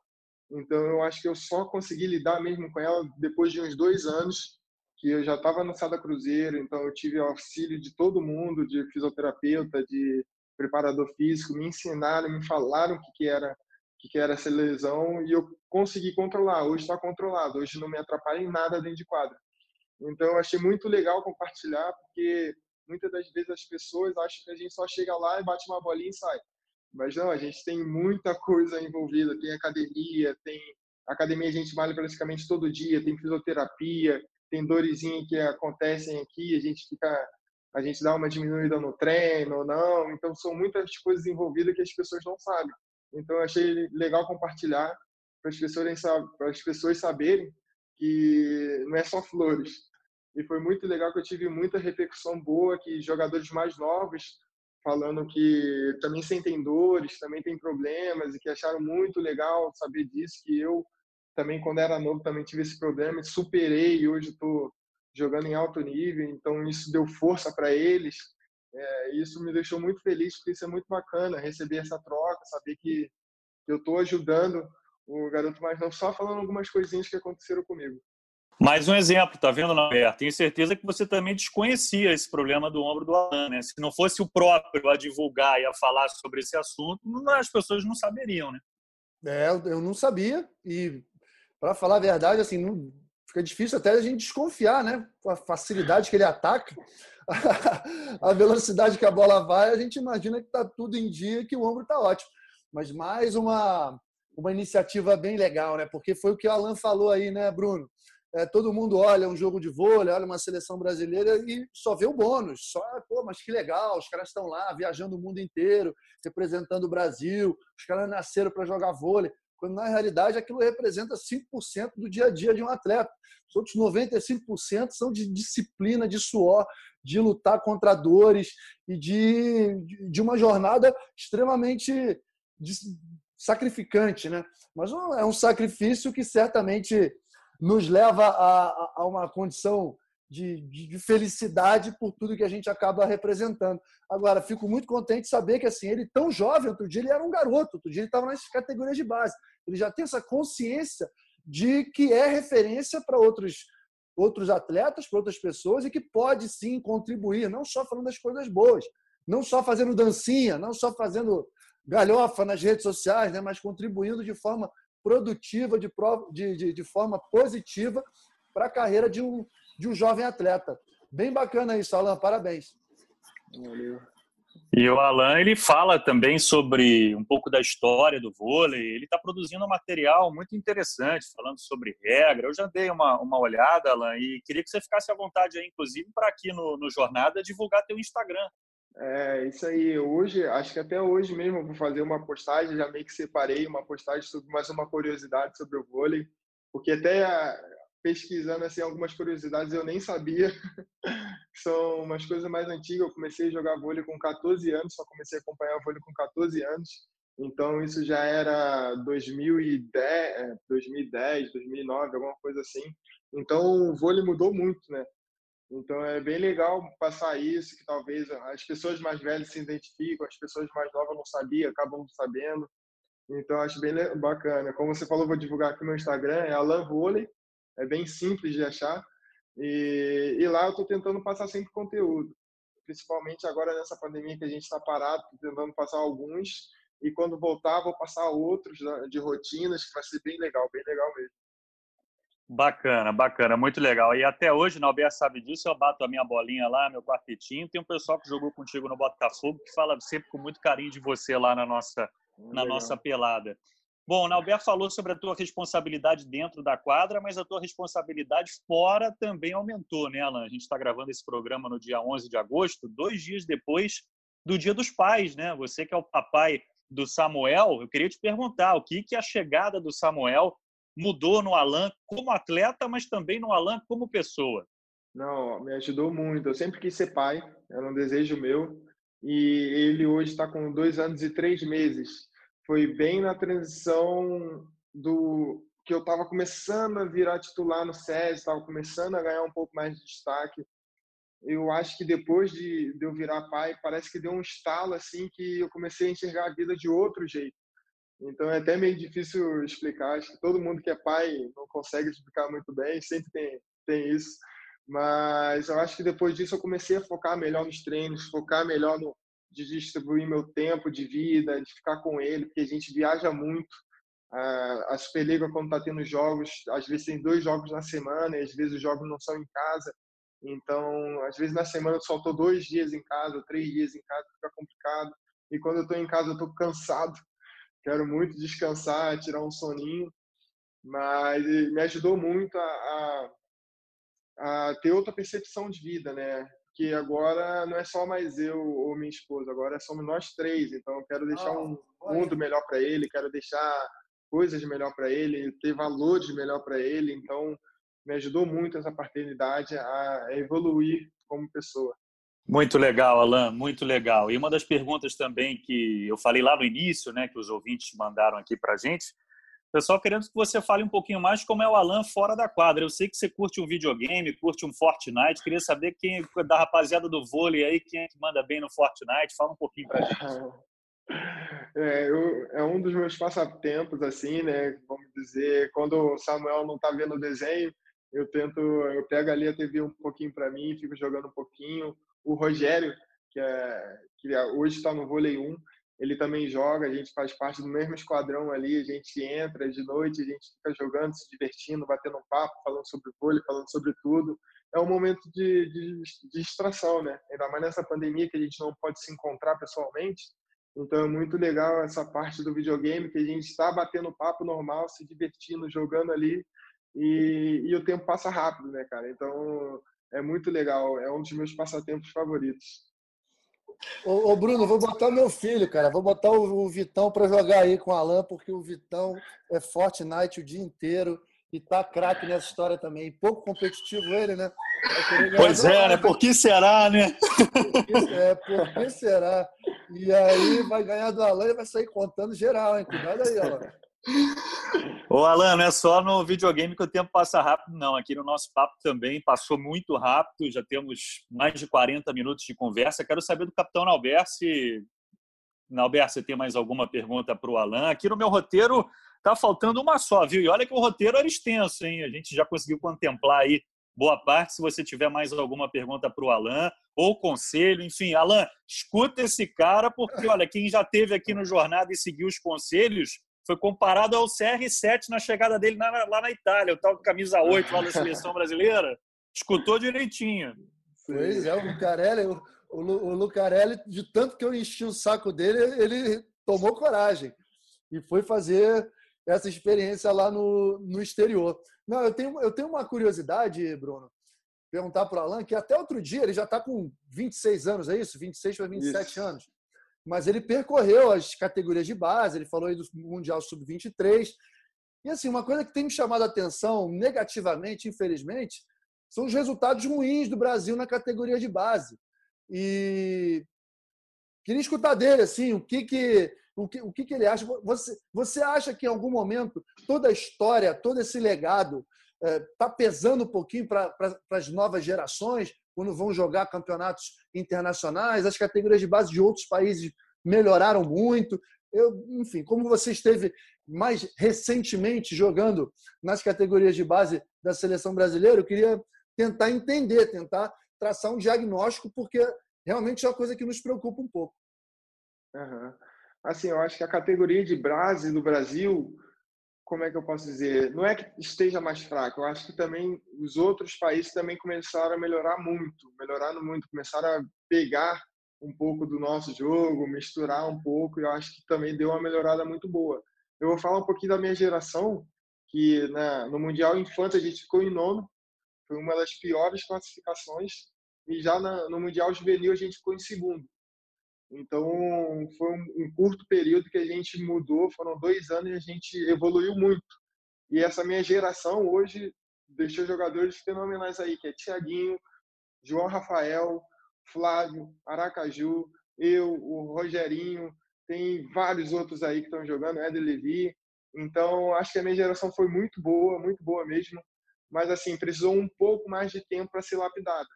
Então, eu acho que eu só consegui lidar mesmo com ela depois de uns dois anos, que eu já estava no Sada Cruzeiro, então eu tive auxílio de todo mundo, de fisioterapeuta, de preparador físico, me ensinaram, me falaram o que, que era que, que era essa lesão e eu consegui controlar. Hoje está controlado, hoje não me atrapalha em nada dentro de quadra. Então, eu achei muito legal compartilhar, porque muitas das vezes as pessoas acham que a gente só chega lá e bate uma bolinha e sai. Mas não, a gente tem muita coisa envolvida. Tem academia, tem academia a gente malha praticamente todo dia, tem fisioterapia, tem dorezinha que acontecem aqui, a gente fica a gente dá uma diminuída no treino ou não. Então são muitas coisas envolvidas que as pessoas não sabem. Então eu achei legal compartilhar para as pessoas para as pessoas saberem que não é só flores. E foi muito legal que eu tive muita repercussão boa que jogadores mais novos falando que também sentem dores, também tem problemas e que acharam muito legal saber disso, que eu também quando era novo também tive esse problema e superei e hoje estou jogando em alto nível, então isso deu força para eles. É, isso me deixou muito feliz, porque isso é muito bacana, receber essa troca, saber que eu estou ajudando o garoto mais novo, só falando algumas coisinhas que aconteceram comigo. Mais um exemplo, tá vendo, Norberto? Tenho certeza que você também desconhecia esse problema do ombro do Alan, né? Se não fosse o próprio a divulgar e a falar sobre esse assunto, as pessoas não saberiam, né? É, eu não sabia e, para falar a verdade, assim, não, fica difícil até a gente desconfiar, né? Com a facilidade que ele ataca, a velocidade que a bola vai, a gente imagina que está tudo em dia, que o ombro está ótimo. Mas mais uma, uma iniciativa bem legal, né? Porque foi o que o Alan falou aí, né, Bruno? É, todo mundo olha um jogo de vôlei, olha uma seleção brasileira e só vê o bônus. Só, pô, mas que legal, os caras estão lá viajando o mundo inteiro, representando o Brasil, os caras nasceram para jogar vôlei. Quando na realidade aquilo representa 5% do dia a dia de um atleta. Os outros 95% são de disciplina, de suor, de lutar contra dores e de, de uma jornada extremamente sacrificante, né? Mas é um sacrifício que certamente nos leva a, a uma condição de, de, de, felicidade por tudo que a gente acaba representando. Agora, fico muito contente de saber que assim ele tão jovem, outro dia ele era um garoto, outro dia ele estava nas categorias de base. Ele já tem essa consciência de que é referência para outros outros atletas, para outras pessoas e que pode sim contribuir, não só falando das coisas boas, não só fazendo dancinha, não só fazendo galhofa nas redes sociais, né, mas contribuindo de forma produtiva, de, de, de forma positiva para a carreira de um, de um jovem atleta. Bem bacana isso, Alan, parabéns. Valeu. E o Alan ele fala também sobre um pouco da história do vôlei. Ele está produzindo um material muito interessante, falando sobre regra. Eu já dei uma, uma olhada, Alan, e queria que você ficasse à vontade aí, inclusive, para aqui no, no Jornada divulgar teu Instagram. É, isso aí. Hoje, acho que até hoje mesmo eu vou fazer uma postagem, já meio que separei uma postagem sobre mais uma curiosidade sobre o vôlei, porque até pesquisando assim algumas curiosidades eu nem sabia. São umas coisas mais antigas. Eu comecei a jogar vôlei com 14 anos, só comecei a acompanhar o vôlei com 14 anos. Então isso já era 2010, 2010, 2009, alguma coisa assim. Então o vôlei mudou muito, né? Então é bem legal passar isso, que talvez as pessoas mais velhas se identificam, as pessoas mais novas não sabiam, acabam sabendo. Então acho bem bacana. Como você falou, vou divulgar aqui no Instagram, é Alan Vôlei, é bem simples de achar. E, e lá eu estou tentando passar sempre conteúdo, principalmente agora nessa pandemia que a gente está parado, tentando passar alguns. E quando voltar, vou passar outros de rotinas, que vai ser bem legal, bem legal mesmo. Bacana, bacana, muito legal. E até hoje, Nalber sabe disso, eu bato a minha bolinha lá, meu quartetinho. Tem um pessoal que jogou contigo no Botafogo que fala sempre com muito carinho de você lá na nossa, na nossa pelada. Bom, o Nalber falou sobre a tua responsabilidade dentro da quadra, mas a tua responsabilidade fora também aumentou, né, Alan? A gente está gravando esse programa no dia 11 de agosto, dois dias depois do Dia dos Pais, né? Você que é o papai do Samuel, eu queria te perguntar o que, que a chegada do Samuel mudou no Alan como atleta, mas também no Alan como pessoa? Não, me ajudou muito. Eu sempre quis ser pai, era um desejo meu. E ele hoje está com dois anos e três meses. Foi bem na transição do que eu estava começando a virar titular no SES, estava começando a ganhar um pouco mais de destaque. Eu acho que depois de, de eu virar pai, parece que deu um estalo assim que eu comecei a enxergar a vida de outro jeito Então é até meio difícil explicar. Acho que todo mundo que é pai não consegue explicar muito bem, sempre tem, tem isso. Mas eu acho que depois disso eu comecei a focar melhor nos treinos, focar melhor no de distribuir meu tempo de vida, de ficar com ele, porque a gente viaja muito. A Superliga, quando está tendo jogos, às vezes tem dois jogos na semana, e às vezes os jogos não são em casa. Então, às vezes na semana eu estou dois dias em casa, três dias em casa, fica complicado. E quando eu estou em casa, eu estou cansado, quero muito descansar, tirar um soninho. Mas me ajudou muito a, a, a ter outra percepção de vida, né? Que agora não é só mais eu ou minha esposa, agora somos nós três. Então, eu quero deixar um mundo melhor para ele, quero deixar coisas melhor para ele, ter valores melhor para ele. Então, me ajudou muito essa paternidade a evoluir como pessoa. Muito legal, Alan, muito legal. E uma das perguntas também que eu falei lá no início, né, que os ouvintes mandaram aqui para a gente, pessoal querendo que você fale um pouquinho mais como é o Alan fora da quadra. Eu sei que você curte um videogame, curte um Fortnite, queria saber quem da rapaziada do vôlei aí, quem é que manda bem no Fortnite, fala um pouquinho para a gente. É, eu, é um dos meus passatempos, assim, né? Vamos dizer, quando o Samuel não está vendo o desenho, eu tento, eu pego ali a TV um pouquinho para mim, fico jogando um pouquinho. O Rogério, que, é, que é, hoje está no vôlei 1, ele também joga, a gente faz parte do mesmo esquadrão ali, a gente entra de noite, a gente fica jogando, se divertindo, batendo um papo, falando sobre vôlei, falando sobre tudo. É um momento de, de, de distração, né? Ainda mais nessa pandemia que a gente não pode se encontrar pessoalmente. Então é muito legal essa parte do videogame que a gente está batendo papo normal, se divertindo, jogando ali e, e o tempo passa rápido, né, cara? Então é muito legal, é um dos meus passatempos favoritos. Ô, ô, Bruno, vou botar meu filho, cara. Vou botar o, o Vitão para jogar aí com o Alan, porque o Vitão é Fortnite o dia inteiro e tá craque nessa história também. Pouco competitivo ele, né? Pois é, né? Por que será, né? Por que, é, por que será? E aí vai ganhar do Alan e vai sair contando geral, hein? Cuidado aí, Alan. Ô, Alan, não é só no videogame que o tempo passa rápido, não. Aqui no nosso papo também passou muito rápido, já temos mais de 40 minutos de conversa. Quero saber do capitão Nauber se. Você tem mais alguma pergunta para o Alan? Aqui no meu roteiro tá faltando uma só, viu? E olha que o roteiro era extenso, hein? A gente já conseguiu contemplar aí boa parte. Se você tiver mais alguma pergunta para o Alan ou conselho, enfim, Alan, escuta esse cara, porque olha, quem já teve aqui no Jornada e seguiu os conselhos foi comparado ao CR7 na chegada dele na, lá na Itália, o tal camisa 8 lá da seleção brasileira. Escutou direitinho. Pois é, o Lucarelli, o, o, o Lucarelli, de tanto que eu enchi o saco dele, ele tomou coragem e foi fazer essa experiência lá no, no exterior. Não, eu tenho, eu tenho uma curiosidade, Bruno, perguntar para o Alan, que até outro dia ele já está com 26 anos, é isso? 26 para 27 isso. anos mas ele percorreu as categorias de base, ele falou aí do Mundial Sub-23. E assim, uma coisa que tem me chamado a atenção negativamente, infelizmente, são os resultados ruins do Brasil na categoria de base. E queria escutar dele assim, o que que o que, o que, que ele acha? Você, você acha que em algum momento toda a história, todo esse legado está é, pesando um pouquinho para pra, as novas gerações? Quando vão jogar campeonatos internacionais, as categorias de base de outros países melhoraram muito. Eu, enfim, como você esteve mais recentemente jogando nas categorias de base da seleção brasileira, eu queria tentar entender, tentar traçar um diagnóstico, porque realmente é uma coisa que nos preocupa um pouco. Uhum. Assim, eu acho que a categoria de base do Brasil como é que eu posso dizer? Não é que esteja mais fraco, eu acho que também os outros países também começaram a melhorar muito, melhoraram muito, começaram a pegar um pouco do nosso jogo, misturar um pouco, e eu acho que também deu uma melhorada muito boa. Eu vou falar um pouquinho da minha geração, que no Mundial Infante a gente ficou em nono, foi uma das piores classificações, e já na, no Mundial Juvenil a gente ficou em segundo. Então, foi um, curto período que a gente mudou, foram dois anos e a gente evoluiu muito. E essa minha geração hoje deixou jogadores fenomenais aí, que é Tiaguinho, João Rafael, Flávio, Aracaju, eu, o Rogerinho, tem vários outros aí que estão jogando, Éder Levi. Então, acho que a minha geração foi muito boa, muito boa mesmo. Mas, assim, precisou um pouco mais de tempo para ser lapidada.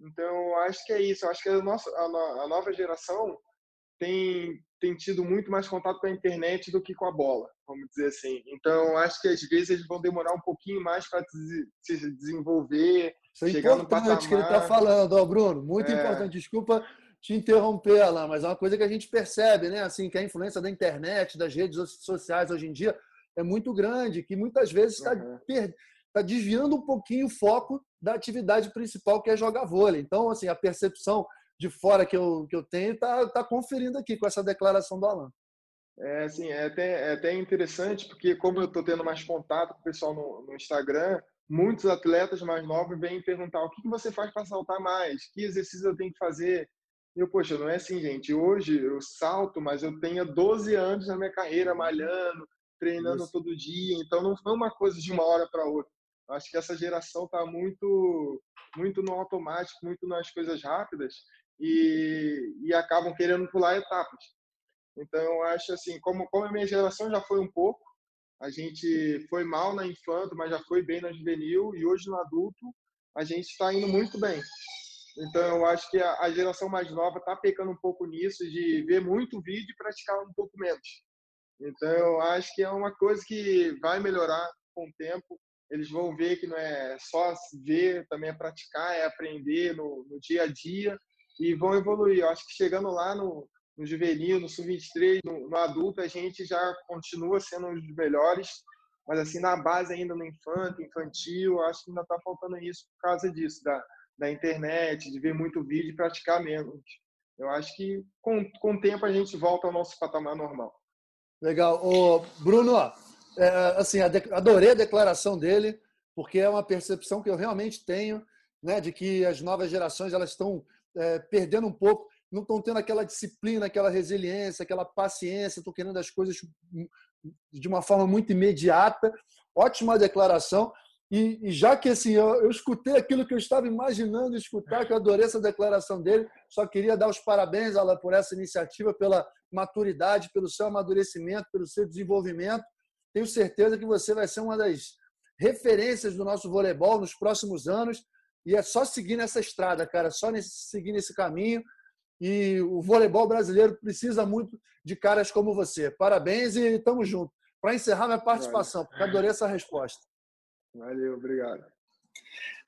Então, acho que é isso. Acho que a, nossa, a, a nova geração tem, tem tido muito mais contato com a internet do que com a bola, vamos dizer assim. Então, acho que às vezes eles vão demorar um pouquinho mais para se desenvolver, Isso é chegar importante no patamar. que ele está falando, ó, Bruno. Muito é... importante. Desculpa te interromper, Alain, mas é uma coisa que a gente percebe, né? Assim, que a influência da internet, das redes sociais hoje em dia é muito grande, que muitas vezes está uhum. Tá desviando um pouquinho o foco da atividade principal, que é jogar vôlei. Então, assim, a percepção de fora que eu, que eu tenho está tá conferindo aqui com essa declaração do Alan. É, assim, é até, é até interessante, porque como eu estou tendo mais contato com o pessoal no, no, Instagram, muitos atletas mais novos vêm perguntar o que, que você faz para saltar mais, que exercício eu tenho que fazer. E eu, poxa, não é assim, gente. Hoje eu salto, mas eu tenho 12 anos na minha carreira malhando, treinando Isso. todo dia, então não foi uma coisa de uma hora para outra. Acho que essa geração está muito, muito no automático, muito nas coisas rápidas e, e acabam querendo pular etapas. Então, eu acho assim, como, como a minha geração já foi um pouco, a gente foi mal na infanto, mas já foi bem na juvenil, e hoje no adulto a gente está indo muito bem. Então, eu acho que a geração mais nova está pecando um pouco nisso, de ver muito vídeo e praticar um pouco menos. Então, eu acho que é uma coisa que vai melhorar com o tempo. Eles vão ver que não é só ver, também é praticar, é aprender no, no dia a dia e vão evoluir. Eu acho que chegando lá no, no juvenil, no sub-23, no, no, adulto, a gente já continua sendo um dos melhores, mas assim, na base ainda no infanto, infantil, acho que ainda está faltando isso por causa disso, da, da internet, de ver muito vídeo e praticar menos. Eu acho que com, com o tempo a gente volta ao nosso patamar normal. Legal. Ô, Bruno, é, assim, adorei a declaração dele, porque é uma percepção que eu realmente tenho, né, de que as novas gerações elas estão é, perdendo um pouco, não estão tendo aquela disciplina, aquela resiliência, aquela paciência, estão querendo as coisas de uma forma muito imediata. Ótima declaração. E, e já que assim, eu, eu, escutei aquilo que eu estava imaginando escutar, que eu adorei essa declaração dele, só queria dar os parabéns, Alain, por essa iniciativa, pela maturidade, pelo seu amadurecimento, pelo seu desenvolvimento. Tenho certeza que você vai ser uma das referências do nosso voleibol nos próximos anos. E é só seguir nessa estrada, cara, só nesse, seguir nesse caminho. E o voleibol brasileiro precisa muito de caras como você. Parabéns e estamos juntos. Para encerrar minha participação, porque adorei essa resposta. Valeu, obrigado.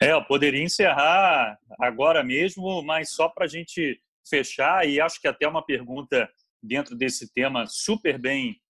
É, eu poderia encerrar agora mesmo, mas só para a gente fechar, e acho que até uma pergunta dentro desse tema super bem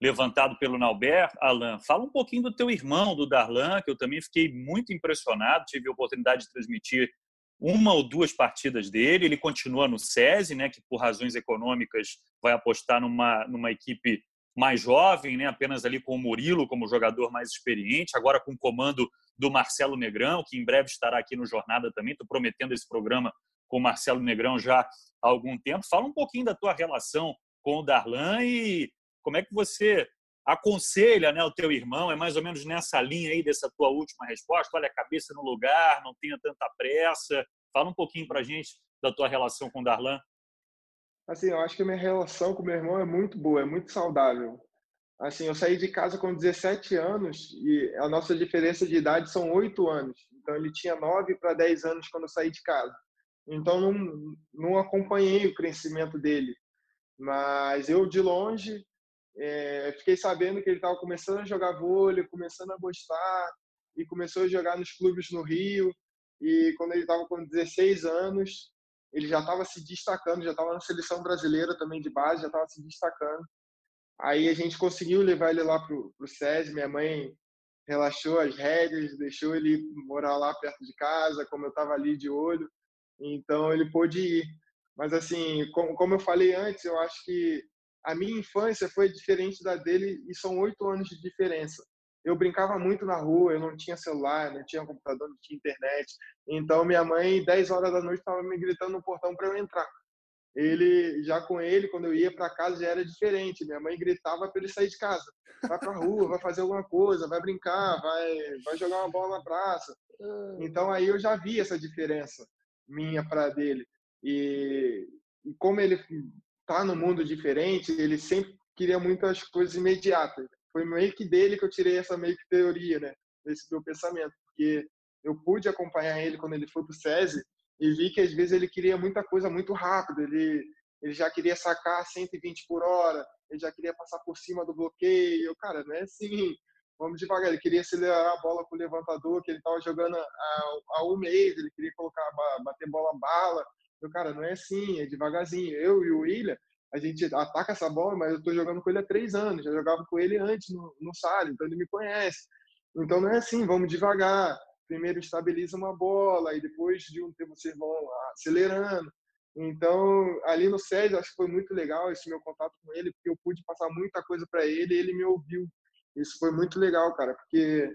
levantado pelo Nauber, Alan. Fala um pouquinho do teu irmão, do Darlan, que eu também fiquei muito impressionado. Tive a oportunidade de transmitir uma ou duas partidas dele. Ele continua no SESI, né, que por razões econômicas vai apostar numa, numa equipe mais jovem, né, apenas ali com o Murilo como jogador mais experiente, agora com o comando do Marcelo Negrão, que em breve estará aqui no Jornada também. Estou prometendo esse programa com o Marcelo Negrão já há algum tempo. Fala um pouquinho da tua relação com o Darlan e como é que você aconselha né, o teu irmão? É mais ou menos nessa linha aí dessa tua última resposta? Olha, a cabeça no lugar, não tenha tanta pressa. Fala um pouquinho para gente da tua relação com o Darlan. Assim, eu acho que a minha relação com meu irmão é muito boa, é muito saudável. Assim, eu saí de casa com 17 anos e a nossa diferença de idade são 8 anos. Então, ele tinha 9 para 10 anos quando eu saí de casa. Então, não, não acompanhei o crescimento dele. Mas eu, de longe, é, fiquei sabendo que ele estava começando a jogar vôlei, começando a gostar e começou a jogar nos clubes no Rio. E quando ele estava com 16 anos, ele já estava se destacando, já estava na seleção brasileira também de base, já estava se destacando. Aí a gente conseguiu levar ele lá pro, pro SESI, minha mãe relaxou as rédeas, deixou ele morar lá perto de casa, como eu estava ali de olho, então ele pôde ir. Mas assim, como, como eu falei antes, eu acho que a minha infância foi diferente da dele e são oito anos de diferença. Eu brincava muito na rua, eu não tinha celular, não tinha computador, não tinha internet. Então minha mãe, 10 horas da noite, estava me gritando no portão para eu entrar. Ele, já com ele, quando eu ia para casa, já era diferente. Minha mãe gritava para ele sair de casa. Vai para a rua, vai fazer alguma coisa, vai brincar, vai, vai jogar uma bola na praça. Então aí eu já vi essa diferença minha para dele. E, e como ele tá no mundo diferente, ele sempre queria muitas coisas imediatas. Foi meio que dele que eu tirei essa meio que teoria, né? Desse meu pensamento, porque eu pude acompanhar ele quando ele foi pro SESI e vi que às vezes ele queria muita coisa muito rápido, ele ele já queria sacar 120 por hora, ele já queria passar por cima do bloqueio. Cara, não é assim. Vamos devagar. Ele queria acelerar a bola com o levantador, que ele estava jogando há, há, um mês, ele queria colocar, bater bola bala. Eu, cara, não é assim, é devagarzinho. Eu e o William, a gente ataca essa bola, mas eu estou jogando com ele há três anos. Já jogava com ele antes no, no Salles, então ele me conhece. Então não é assim, vamos devagar. Primeiro estabiliza uma bola e depois de um tempo vocês vão acelerando. Então, ali no SED, acho que foi muito legal esse meu contato com ele, porque eu pude passar muita coisa para ele e ele me ouviu. Isso foi muito legal, cara, porque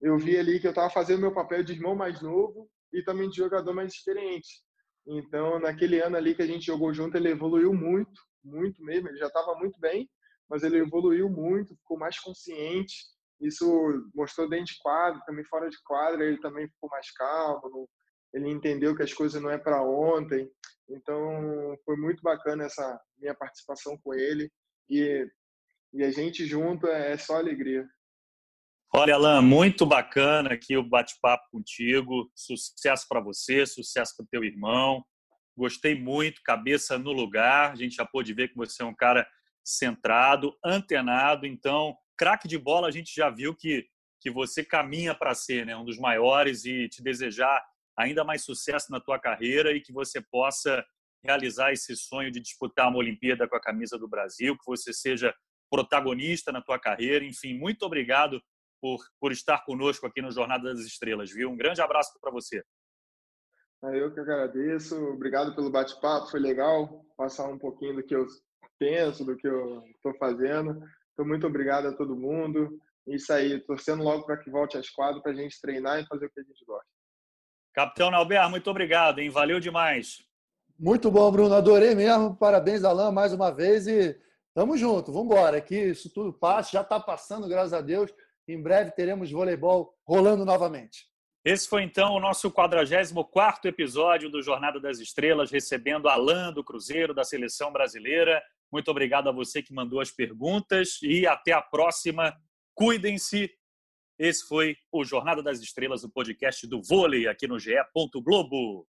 eu vi ali que eu estava fazendo meu papel de irmão mais novo e também de jogador mais experiente. Então, naquele ano ali que a gente jogou junto, ele evoluiu muito, muito mesmo. Ele já estava muito bem, mas ele evoluiu muito, ficou mais consciente. Isso mostrou dentro de quadro, também fora de quadro, ele também ficou mais calmo, ele entendeu que as coisas não é para ontem. Então, foi muito bacana essa minha participação com ele e, e a gente junto é, é só alegria. Olha, Alan, muito bacana aqui o bate-papo contigo. Sucesso para você, sucesso para teu irmão. Gostei muito, cabeça no lugar. A gente já pôde ver que você é um cara centrado, antenado. Então, craque de bola, a gente já viu que, que você caminha para ser né, um dos maiores e te desejar ainda mais sucesso na tua carreira e que você possa realizar esse sonho de disputar uma Olimpíada com a camisa do Brasil, que você seja protagonista na tua carreira. Enfim, muito obrigado por, por estar conosco aqui no Jornada das Estrelas, viu? Um grande abraço para você. Eu que agradeço. Obrigado pelo bate-papo, foi legal passar um pouquinho do que eu penso, do que eu estou fazendo. Então, muito obrigado a todo mundo. Isso aí, torcendo logo para que volte às quadras para a gente treinar e fazer o que a gente gosta. Capitão Nauber, muito obrigado, hein? Valeu demais. Muito bom, Bruno. Adorei mesmo. Parabéns, Alain, mais uma vez. E tamo junto. Vamos embora. Que isso tudo passe. Já está passando, graças a Deus. Em breve teremos voleibol rolando novamente. Esse foi então o nosso 44 episódio do Jornada das Estrelas, recebendo Alain do Cruzeiro, da seleção brasileira. Muito obrigado a você que mandou as perguntas e até a próxima. Cuidem-se esse foi o Jornada das Estrelas, o podcast do vôlei aqui no GE. Globo.